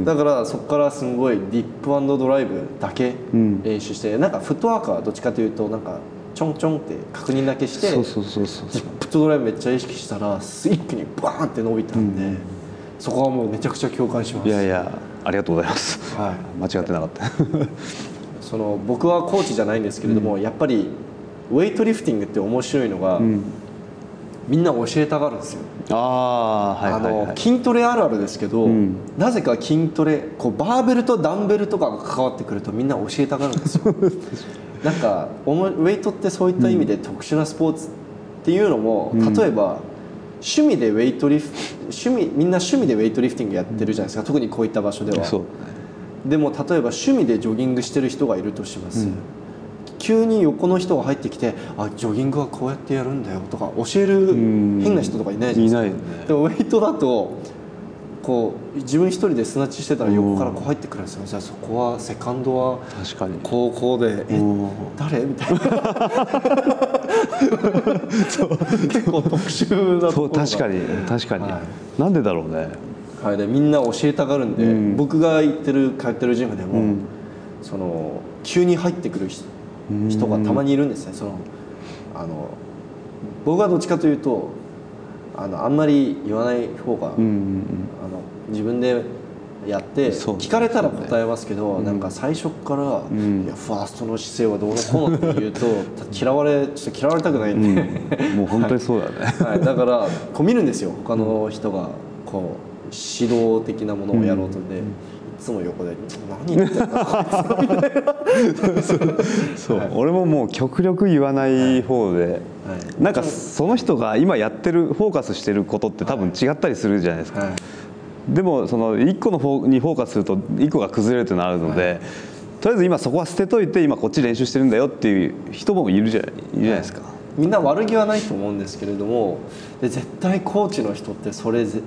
んだからそこからすごいディップドライブだけうん。練習して、なんかフットワークはどっちかというとなんかちょんちょんって確認だけしてそうそうそうそうディップとドライブめっちゃ意識したら一気にバーンって伸びたんで、そこはもうめちゃくちゃ共感します。いやいやありがとうございます。はい。間違ってなかった。その僕はコーチじゃないんですけれども、やっぱりウェイトリフティングって面白いのが、みんな教えたがるんですよ、あはいはいはい。あの筋トレあるあるですけど、ん。なぜか筋トレこうバーベルとダンベルとかが関わってくるとみんな教えたがるんですよ。なんかおもウェイトってそういった意味で特殊なスポーツっていうのも、例えば趣味でウェイトリフ趣味みんな趣味でウェイトリフティングやってるじゃないですか。特にこういった場所では。でも例えば趣味でジョギングしてる人がいるとします、急に横の人が入ってきて「あジョギングはこうやってやるんだよ」とか教えるん。変な人とかいないじゃないですか。ね。でもウェイトだとこう自分一人でスナッチしてたら横からこう入ってくるんですよ。じゃあそこはセカンドは確かに。こうこうで「えうん。誰?」みたいな。結構特殊なと確かに。確かに、はなんでだろうね。はい、でみんな教えたがるんで、うん。僕が行ってる通ってるジムでも、うん。その急に入ってくる人人がたまにいるんですね。そのあの僕はどっちかというとあのあんまり言わない方が、うんうんあの自分でやってそう聞かれたら答えますけど、なんか最初から、ん。いやファーストの姿勢はどうのこうのって言うと 嫌われちょっと嫌われたくないんで、うん。もう本当にそうだね、はい、だからこう見るんですよ。他の人がこう指導的なものをやろうと。で、いつも横で「何言ってんだこいつ」みたい。な、そう、俺ももう極力言わない方で、はい。なんかその人が今やってるフォーカスしてることって多分違ったりするじゃないですか、はい。でもその1個のフォにフォーカスすると1個が崩れるとなるので、とりあえず今そこは捨てといて今こっち練習してるんだよっていう人もいるじゃいるじゃないですか、みんな悪気はないと思うんですけれどもで絶対コーチの人ってそれぜ、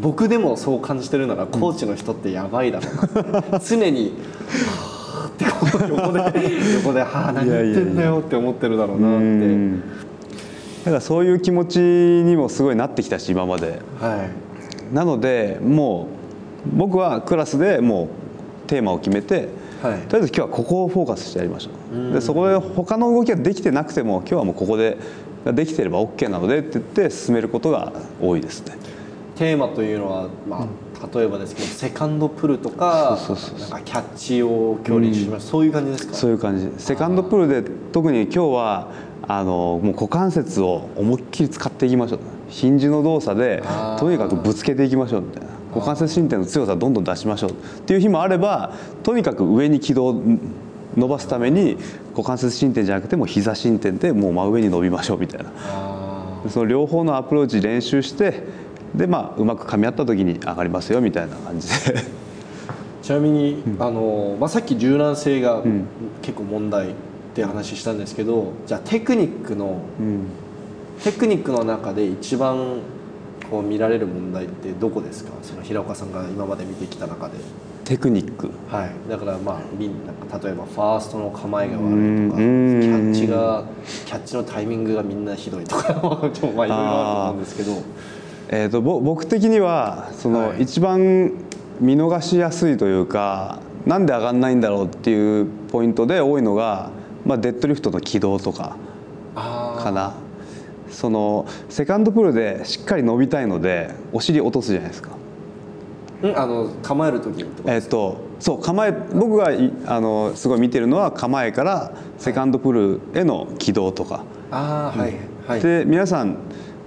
僕でもそう感じてるならコーチの人ってやばいだろうな、常に「はあ」ってこう。横で横で「はあ何言ってんだよ」って思ってるだろうなって。うん。だからそういう気持ちにもすごいなってきたし今まで。はい。なのでもう僕はクラスでもうテーマを決めてはい。とりあえず今日はここをフォーカスしてやりましょう、うん。でそこで他の動きができてなくても今日はもうここでできてれば OK なのでって言って進めることが多いですねテーマというのは、まあ、例えばですけどセカンドプルとかキャッチを今日練習しました、そういう感じですか？そういう感じ。セカンドプルで特に今日はあのもう股関節を思いっきり使っていきましょうヒンジの動作でとにかくぶつけていきましょうみたいな。股関節伸展の強さをどんどん出しましょうっていう日もあればとにかく上に軌道を伸ばすために股関節伸展じゃなくてもう膝伸展でもう真上に伸びましょうみたいな。あその両方のアプローチ練習してでまあうまく噛み合った時に上がりますよみたいな感じで。ー ちなみに、あのまあ、さっき柔軟性がん。結構問題って話したんですけどじゃあテクニックのうん。テクニックの中で一番こう見られる問題ってどこですか？その平岡さんが今まで見てきた中で。テクニック。はい、だからまあみんな例えばファーストの構えが悪いとかキうん。ャッチがキャッチのタイミングがみんなひどいとか ちょっとまあいろいろあると思うんですけどえー、とぼ僕的にはその、はい。一番見逃しやすいというかなんで上がんないんだろうっていうポイントで多いのが、まあ、デッドリフトの軌道とかかな。そのセカンドプルでしっかり伸びたいのでお尻落とすじゃないですか。うんあの構える時にえっとそう構え僕がいあのすごい見てるのは構えからセカンドプルへの軌道とか、ああはいはい。で皆さん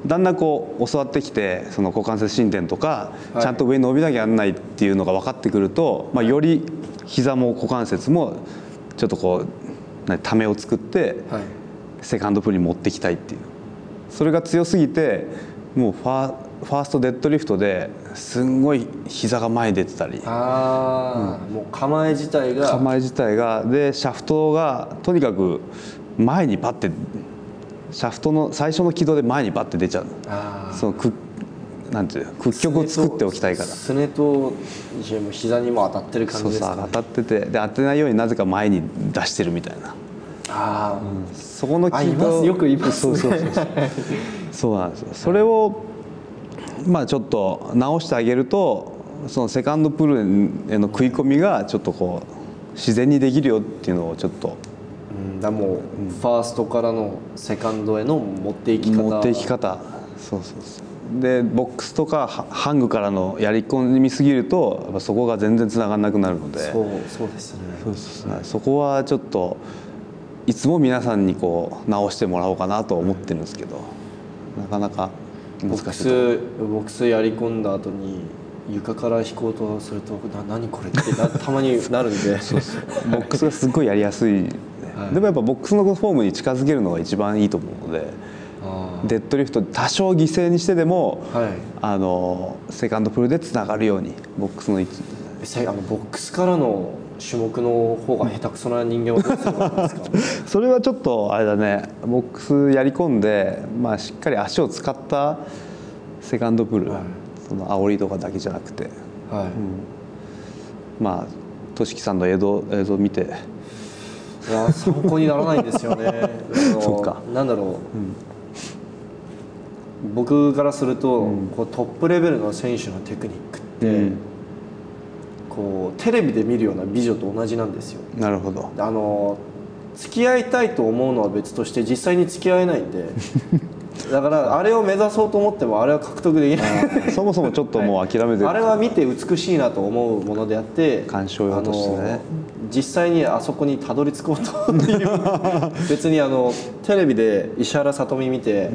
だんだんこう教わってきてその股関節伸展とか、はい。ちゃんと上に伸びなきゃやんないっていうのが分かってくると、まあ、より膝も股関節もちょっとこうなためを作ってはい。セカンドプルに持っていきたいっていう。それが強すぎてもうファーファーストデッドリフトですんごい膝が前に出てたり。ああ、もう構え自体が。構え自体が。でシャフトがとにかく前にバッてシャフトの最初の軌道で前にバッて出ちゃう。そのくなんていうの屈曲を作っておきたいから。すねと膝にも当たってる感そうじですか、ね、そう当たっててで当てないようになぜか前に出してるみたいな。ああ、そこのあいますよくいますね。そうそうそうそう。そうなんですよ。それをまあちょっと直してあげるとそのセカンドプルへの食い込みがちょっとこう自然にできるよっていうのをちょっとうん、だもう、ファーストからのセカンドへの持っていき方。持っていき方。そうそうそう。でボックスとかハハングからのやり込みすぎるとやっぱそこが全然つながらなくなるので。そうそうですね。そうそうそう。そこはちょっといつも皆さんにこう直してもらおうかなと思ってるんですけど。なかなか難しいボックスボックスやり込んだ後に床から引こうとするとな何これってなたまになるんで。ボックスがすっごいやりやすい、ねはい。でもやっぱボックスのフォームに近づけるのが一番いいと思うのでデッドリフト多少犠牲にしてでも、はい。あのセカンドプルでつながるようにボックスの位置。あのボックスからの種目の方が下手くそな人間は それはちょっとあれだね。ボックスやり込んで、まあ、しっかり足を使ったセカンドプル、はい。その煽りとかだけじゃなくて。はい、まあ俊樹さんの映像映像を見ていや参考にならないんですよね。そっか。なんだろう、僕からすると、こうトップレベルの選手のテクニックって、うん。こうテレビで見るような美女と同じなんですよ。なるほど。あの付き合いたいと思うのは別として実際に付き合えないんで。だからあれを目指そうと思ってもあれは獲得できない。そもそもちょっともう諦めてる、あれは見て美しいなと思うものであって鑑賞用としてね実際にあそこにたどり着こうと 別にあのテレビで石原さとみ見て、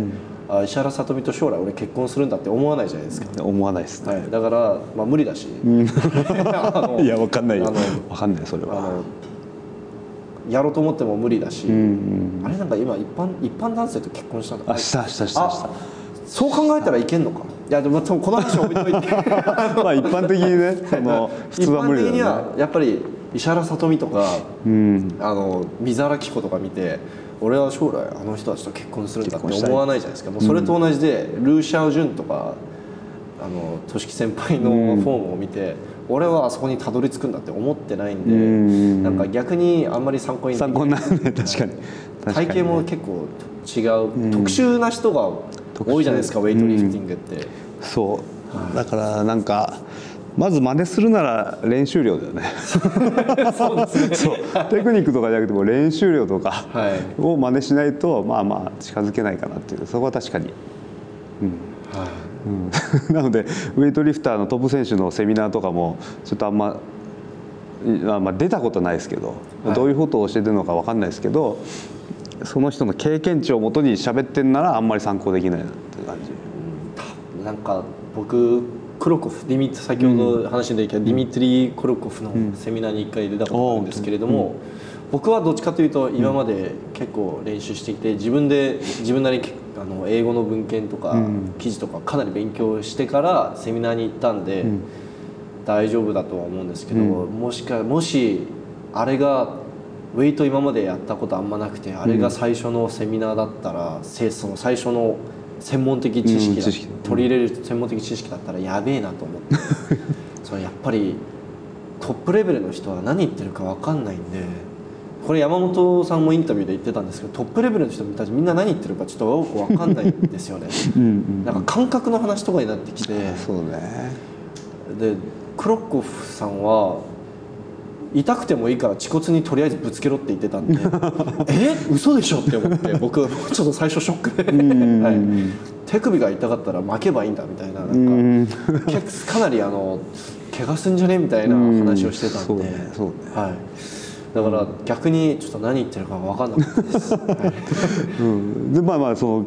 あ石原さとみと将来俺結婚するんだって思わないじゃないですか、思わないですね、はい、だから、まあ、無理だし、い、やわかんないよ。あのわかんないそれは。やろうと思っても無理だし、うんうん。あれなんか今一般一般男性と結婚したんだあしたしたしたした。あそう考えたらいけんのか？いやでもこの話は置いといて。まあ一般的にねその普通は無理だ一般的によね。はやっぱり石原さとみとか、あの水原希子とか見て俺は将来あの人たちと結婚するんだって思わないじゃないですか。もうそれと同じで、ルーシャオ・ジュンとかあのとしき先輩のフォームを見て、俺はあそこにたどり着くんだって思ってないんで、んなんか逆にあんまり参考に参考になるね確かに。体型も結構違う、特殊な人が多いじゃないですかウェイトリフティングって、そう。だからなんかまず真似するなら練習量だよね。そうテクニックとかじゃなくても練習量とかはい。を真似しないとまあまあ近づけないかなっていう。そこは確かに。うん。なのでウェイトリフターのトップ選手のセミナーとかもちょっとあんまいあまあ出たことないですけど、はい。どういうことを教えてるのか分かんないですけどその人の経験値をもとに喋ってんならあんまり参考できないなっていう感じ。なんか僕クロコフディミ先ほど話に出てきたディミトリー・クロコフのセミナーに1回出たことがあるんですけれども、僕はどっちかというと今まで結構練習してきて自分で自分なりにあの英語の文献とか記事とかかなり勉強してからセミナーに行ったんで大丈夫だとは思うんですけど、もしかもしあれがウェイト今までやったことあんまなくてあれが最初のセミナーだったら、せその最初の専門的知識知識。取り入れる専門的知識だったらやべえなと思って。それやっぱりトップレベルの人は何言ってるか分かんないんでこれ山本さんもインタビューで言ってたんですけどトップレベルの人たちみんな何言ってるかちょっとよく分かんないんですよね。なんか感覚の話とかになってきて。そうね。でクロッコフさんは痛くてもいいから恥骨にとりあえずぶつけろって言ってたんで え？嘘でしょって思って僕ちょっと最初ショックで、はい、手首が痛かったら巻けばいいんだみたいななんか結構かなりあの怪我すんじゃね？みたいな話をしてたんで、ねね。はい、だから逆にちょっと何言ってるか分かんなかったです、はい。うん、でまあまあその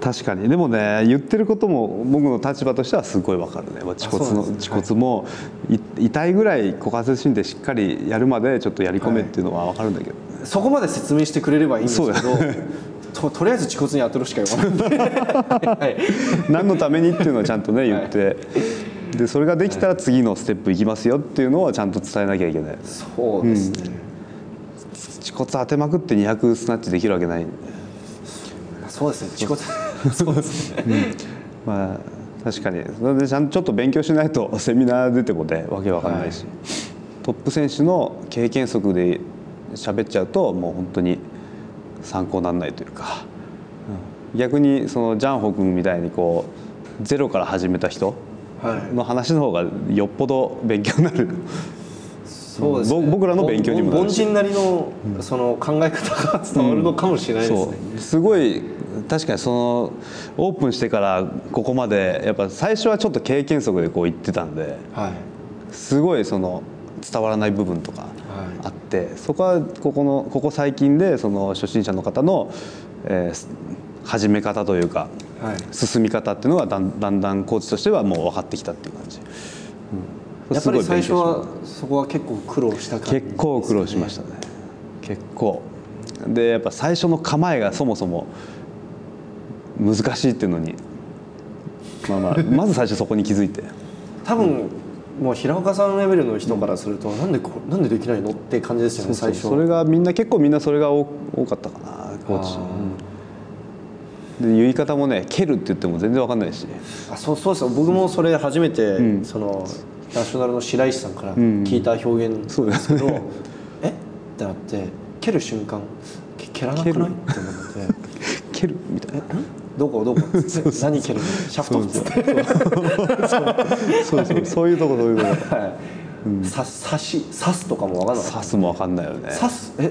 確かに。でもね言ってることも僕の立場としてはすごいわかるね。まあ恥骨のね恥骨もい痛いぐらい股関節神経しっかりやるまでちょっとやり込めっていうのはわかるんだけど、そこまで説明してくれればいいんですけどととりあえず恥骨に当てるしか言わない。んで、はい。何のためにっていうのをちゃんとね言って、でそれができたら次のステップいきますよっていうのをちゃんと伝えなきゃいけない。そうですね、恥骨当てまくって200スナッチできるわけない。んでそうですね。恥骨そうですね、まあ確かに。それでちゃんとちょっと勉強しないとセミナー出てもねわけわかんないし、トップ選手の経験則で喋っちゃうともう本当に参考にならないというか、うん。逆にそのジャンホ君みたいにこうゼロから始めた人はい。の話の方がよっぽど勉強になる。そうですね。ぼ僕らの勉強にもなる。し凡人なりのその考え方が伝わるのかもしれないですね、そう。すごい確かにそのオープンしてからここまでやっぱ最初はちょっと経験則でこう言ってたんではい。すごいその伝わらない部分とかはい。あって、そこはここのここ最近でその初心者の方の、えー始め方というかはい。進み方っていうのがだんだんだんコーチとしてはもう分かってきたっていう感じ、うんやっぱり最初はそこは結構苦労した感じ結構苦労しましたね。結構。でやっぱ最初の構えがそもそも難しいっていうのにまあまあ まず最初そこに気づいて。多分もう平岡さんレベルの人からすると、なんでこなんでできないのって感じですよね最初それがみんな結構みんなそれが多多かったかなコーチ。あうんで言い方もね蹴るって言っても全然わかんないし。あそうそうです。よ僕もそれ初めて、ん。そのナショナルの白石さんからん。聞いた表現なんですけど、え？ってなって蹴る瞬間け蹴らなくない？って思って。蹴るみたいな。どこ？どこ？何蹴るの？シャフト？って。そうそう。そう。いうとこそういうとこ。はい、さ刺し刺すとかも分かんなかった。刺すもわかんないよね。刺す？え？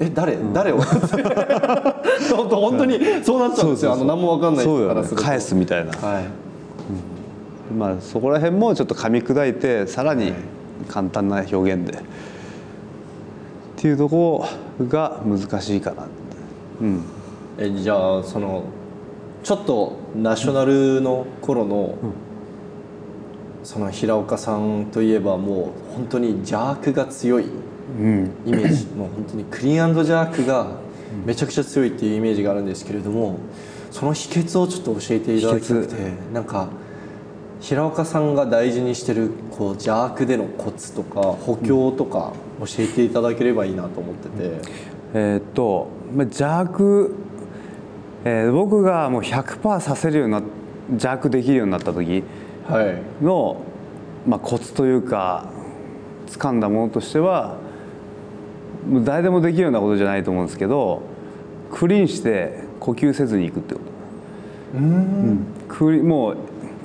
え？誰、誰を？本当本当にそうなっちゃうんですよ。あの何も分かんないからす返すみたいな。はいまあそこら辺もちょっと噛み砕いてさらに簡単な表現で、っていうところが難しいかな。うん。えじゃあそのちょっとナショナルの頃の、その平岡さんといえばもう本当に邪悪が強いうん。イメージ。もう本当にクリーンジャークがめちゃくちゃ強いっていうイメージがあるんですけれどもその秘訣をちょっと教えていただきたくてなんか平岡さんが大事にしてるこう邪悪でのコツとか補強とか教えていただければいいなと思ってて、えーっとまあ邪悪、えー僕がもう100%させるようにな邪悪できるようになった時はい。の、まあ、コツというか掴んだものとしては誰でもできるようなことじゃないと思うんですけどクリーンして呼吸せずにいくってこと。うん。クリもう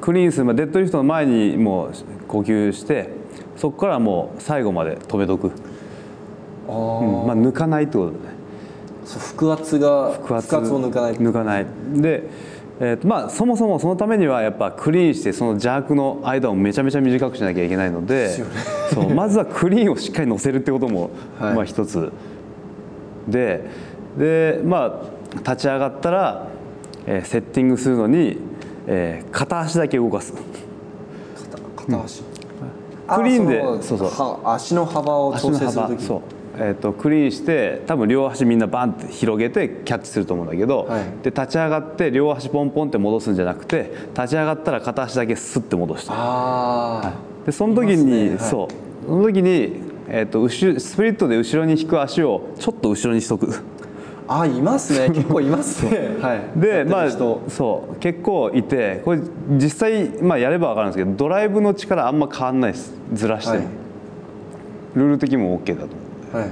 クリーンする、まあ、デッドリフトの前にもう呼吸してそこからもう最後まで止めとく、あうん。まあ、抜かないってことだね。そう腹圧が腹圧。を抜かない。抜かない。で、えーとまあ、そもそもそのためにはやっぱクリーンしてその邪悪の間をめちゃめちゃ短くしなきゃいけないのでそうまずはクリーンをしっかり乗せるってことも、はい。まあ一つ。ででまあ立ち上がったら、えーセッティングするのに、えー片足だけ動かす。片片足、クリーンであそうそう。は足の幅を調整する時。幅そう、えー、とクリーンして多分両足みんなバンって広げてキャッチすると思うんだけど、はい。で立ち上がって両足ポンポンって戻すんじゃなくて立ち上がったら片足だけスッて戻してああ、でその時に、ね。はい。そう。その時に、えー、と後ろスプリットで後ろに引く足をちょっと後ろにしとくあいますね。結構いますね。はい。でまあそう。結構いてこれ実際、まあ、やれば分かるんですけどドライブの力あんま変わんないです。ずらしても、はい。ルール的にも OK だと思うはい。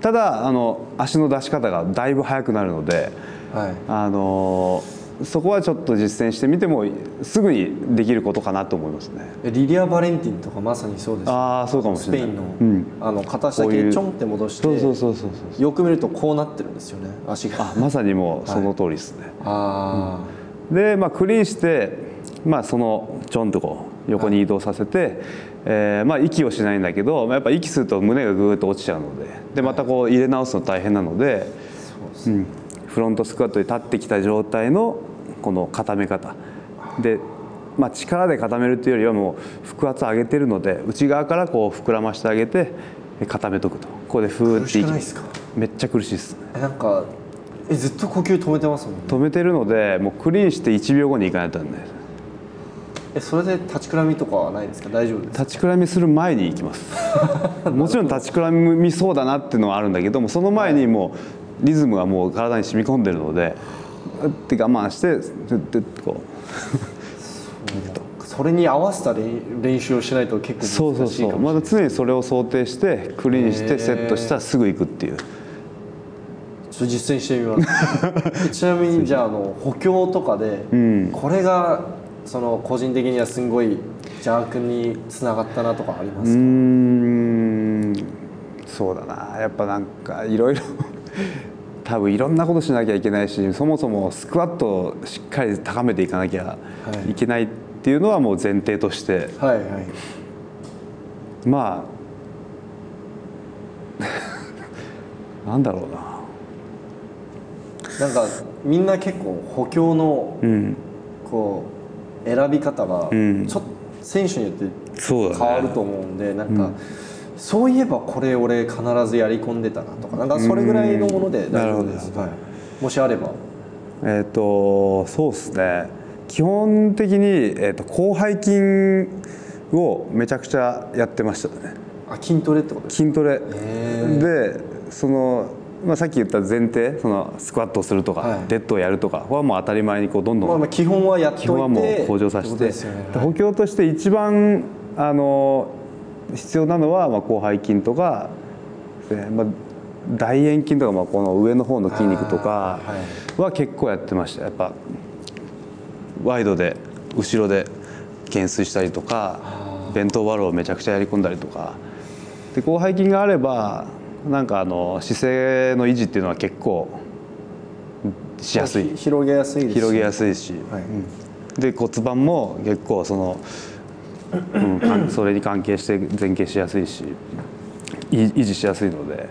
ただあの足の出し方がだいぶ速くなるのではい。あのそこはちょっと実践してみてもすぐにできることかなと思いますね。リリア・バレンティンとかまさにそうです。ああそうかもしれない。スペインの,、うん、あの片足だけちょんって戻してそうそうそうそうそう。よく見るとこうなってるんですよね。足が。あまさにもうその通りですね、あで、まあ、クリーンして、まあ、そのちょんとこう横に移動させて、えーまあ、息をしないんだけどまあやっぱ息すると胸がぐーっと落ちちゃうのででまたこう入れ直すの大変なので、うん、フロントスクワットで立ってきた状態のこの固め方。で、まあ、力で固めるっていうよりはもう腹圧上げてるので内側からこう膨らましてあげて固めとくと。ここでふーっていですか？めっちゃ苦しいですなんかえずっと呼吸止めてますもんね。止めてるのでもうクリーンして1秒後に行かないとねえそれで立ちくらみとかはないですか？大丈夫ですか？立ちくらみする前に行きます。もちろん立ちくらみそうだなっていうのはあるんだけどもその前にもうリズムがもう体に染み込んでるのでうって我慢してうってってこそれに合わせた練練習をしないと結うそう構そうそ難しいかもしれない。まだ常にそれを想定してクリーンしてセットしたらすぐ行くっていう。ちょっと実践してみます。え ちなみにじゃああの補強とかで、ん。これがその個人的にはすごい邪悪につながったなとかありますか、ん。そうだな。やっぱなんかいろいろ多分いろんなことしなきゃいけないしそもそもスクワットをしっかり高めていかなきゃい。けないっていうのはもう前提として。はいはい。まあなんだろうな。なんかみんな結構補強のうん。こう選び方がん。ちょっと選手によって変わると思うんでなんか、そういえばこれ俺必ずやり込んでたなとかなんかそれぐらいのもので大丈夫です、なるほどはい、もしあれば。えっ、とそうですね。基本的に、えー、と広背筋をめちゃくちゃやってましたね。あ筋トレってことです筋トレ。へでその、まあ、さっき言った前提そのスクワットをするとか、はい。デッドをやるとかはもう当たり前にこうどんどん、まあ、まあ基本はやっといて基本はもう向上させってね。で補強として一番あの必要なのは、まあ、広背筋とか、えーまあ、大円筋とか、まあ、この上の方の筋肉とかは結構やってました。やっぱワイドで後ろで懸垂したりとか弁当バローをめちゃくちゃやり込んだりとか。で広背筋があればなんかあの姿勢の維持っていうのは結構しやすい。ひ広げやすいです広げやいすいし、はい。うんで骨盤も結構その、うんそれに関係して前傾しやすいしい維持しやすいので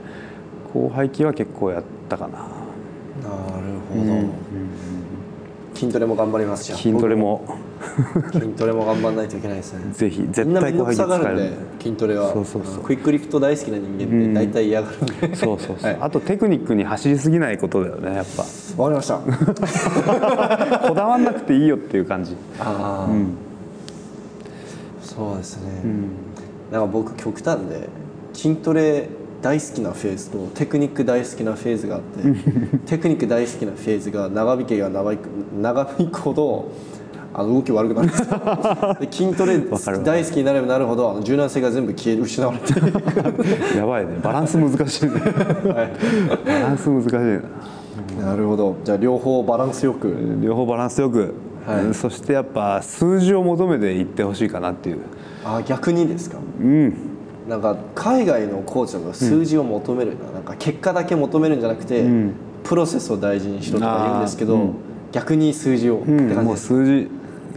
広背筋は結構やったかな。なるほど、筋トレも頑張りますじゃあ筋トレも。僕筋トレも頑張らないといけないですね。ぜひ絶対面倒くさが広背筋使える。筋トレは。そうそうそう。クイックリフト大好きな人間って大体嫌がるんで、そうそうそう、はい。あとテクニックに走りすぎないことだよねやっぱ。わかりました。こだわんなくていいよっていう感じ。ああ、そうですね、うん。なんか僕極端で筋トレ大好きなフェーズとテクニック大好きなフェーズがあって テクニック大好きなフェーズが長引けが長引く長引くほどあの動き悪くなるんですよ。で筋トレ大好きになればなるほどあの柔軟性が全部消える失われて。やばいね。バランス難しいね。バランス難しいな。なるほど。じゃあ両方バランスよく。両方バランスよく、はい。そしてやっぱ数字を求めていってほしいかなっていう。あ逆にですか？うん。なんか海外のコーチだと数字を求めるな,、なんか結果だけ求めるんじゃなくて、ん。プロセスを大事にしろとか言うんですけど、うん。逆に数字をってうん、もう感じです、数字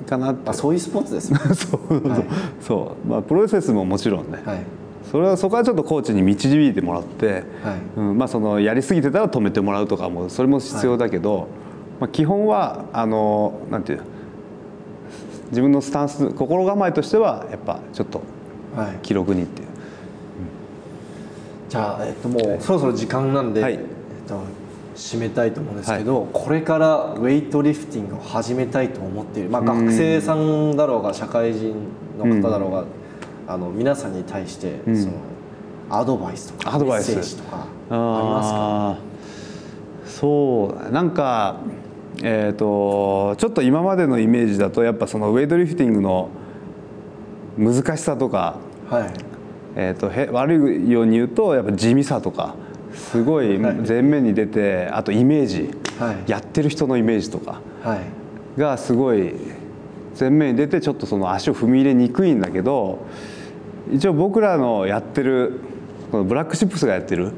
かなって。あそういうスポーツですね。そうそうそう、そう。まあプロセスももちろんね、はい。それはそこはちょっとコーチに導いてもらって、はいうんまあ、そのやりすぎてたら止めてもらうとかもそれも必要だけど、まあ、基本はあのなんていう自分のスタンス心構えとしてはやっぱちょっとはい。記録にっていう。じゃあ、えっと、もうそろそろ時間なんで、はい。えっと、締めたいと思うんですけど、これからウェイトリフティングを始めたいと思っている、まあ、学生さんだろうが社会人の方だろうが、あの皆さんに対して、ん。そのアドバイスとかアドバイス。メッセージとかありますか？そうなんかえー、とちょっと今までのイメージだとやっぱそのウェイトリフティングの難しさとか、はい。えー、とへ悪いように言うとやっぱ地味さとかすごいはい。前面に出てあとイメージ、はい。やってる人のイメージとかはい。がすごい前面に出てちょっとその足を踏み入れにくいんだけど一応僕らのやってるこのブラックシップスがやってる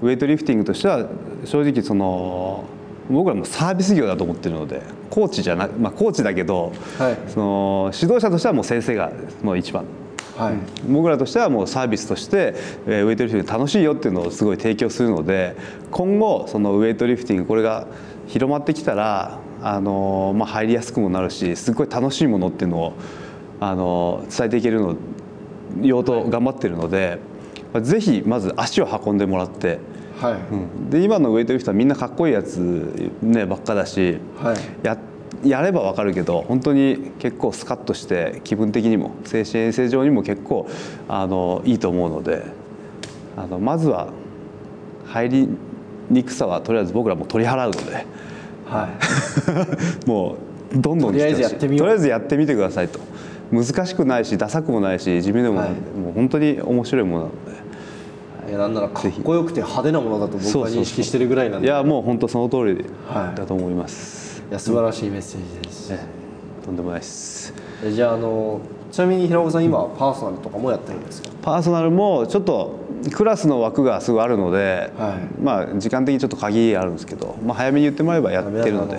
ウェイトリフティングとしては正直その僕らもサービス業だと思ってるのでコーチじゃなまあコーチだけどはい。その指導者としてはもう先生がもう一番。はい。僕らとしてはもうサービスとしてえーウェイトリフティング楽しいよっていうのをすごい提供するので今後そのウェイトリフティングこれが広まってきたらあのーまあ入りやすくもなるしすごい楽しいものっていうのをあのー伝えていけるの用途頑張ってるので、まあぜひまず足を運んでもらって、はい。うん。で今のウェイトリフターみんなかっこいいやつ、ね、ばっかだし、はい。ややればわかるけど本当に結構スカッとして気分的にも精神衛生上にも結構あのいいと思うのであのまずは入りにくさはとりあえず僕らも取り払うのではい。もうどんどんとりあえずやってみとりあえずやってみてくださいと。難しくないしダサくもないし地味でもない、はい。もう本当に面白いものなので。いやなんならかっこよくて派手なものだと僕は認識してるぐらいなんで。いやもう本当その通りはいだと思います、い。や素晴らしいメッセージです、えとんでもないです。えじゃああのちなみに平岡さん今パーソナルとかもやってるんですか？パーソナルもちょっとクラスの枠がすごいあるので、はい。まあ時間的にちょっと限りあるんですけど、まあ、早めに言ってもらえばやってるので。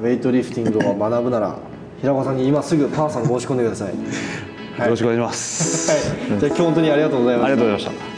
ウェイトリフティングを学ぶなら平岡さんに今すぐパーソナル申し込んでください。よろしくお願いします、はい。じゃあ今日本当にありがとうございました。ありがとうございました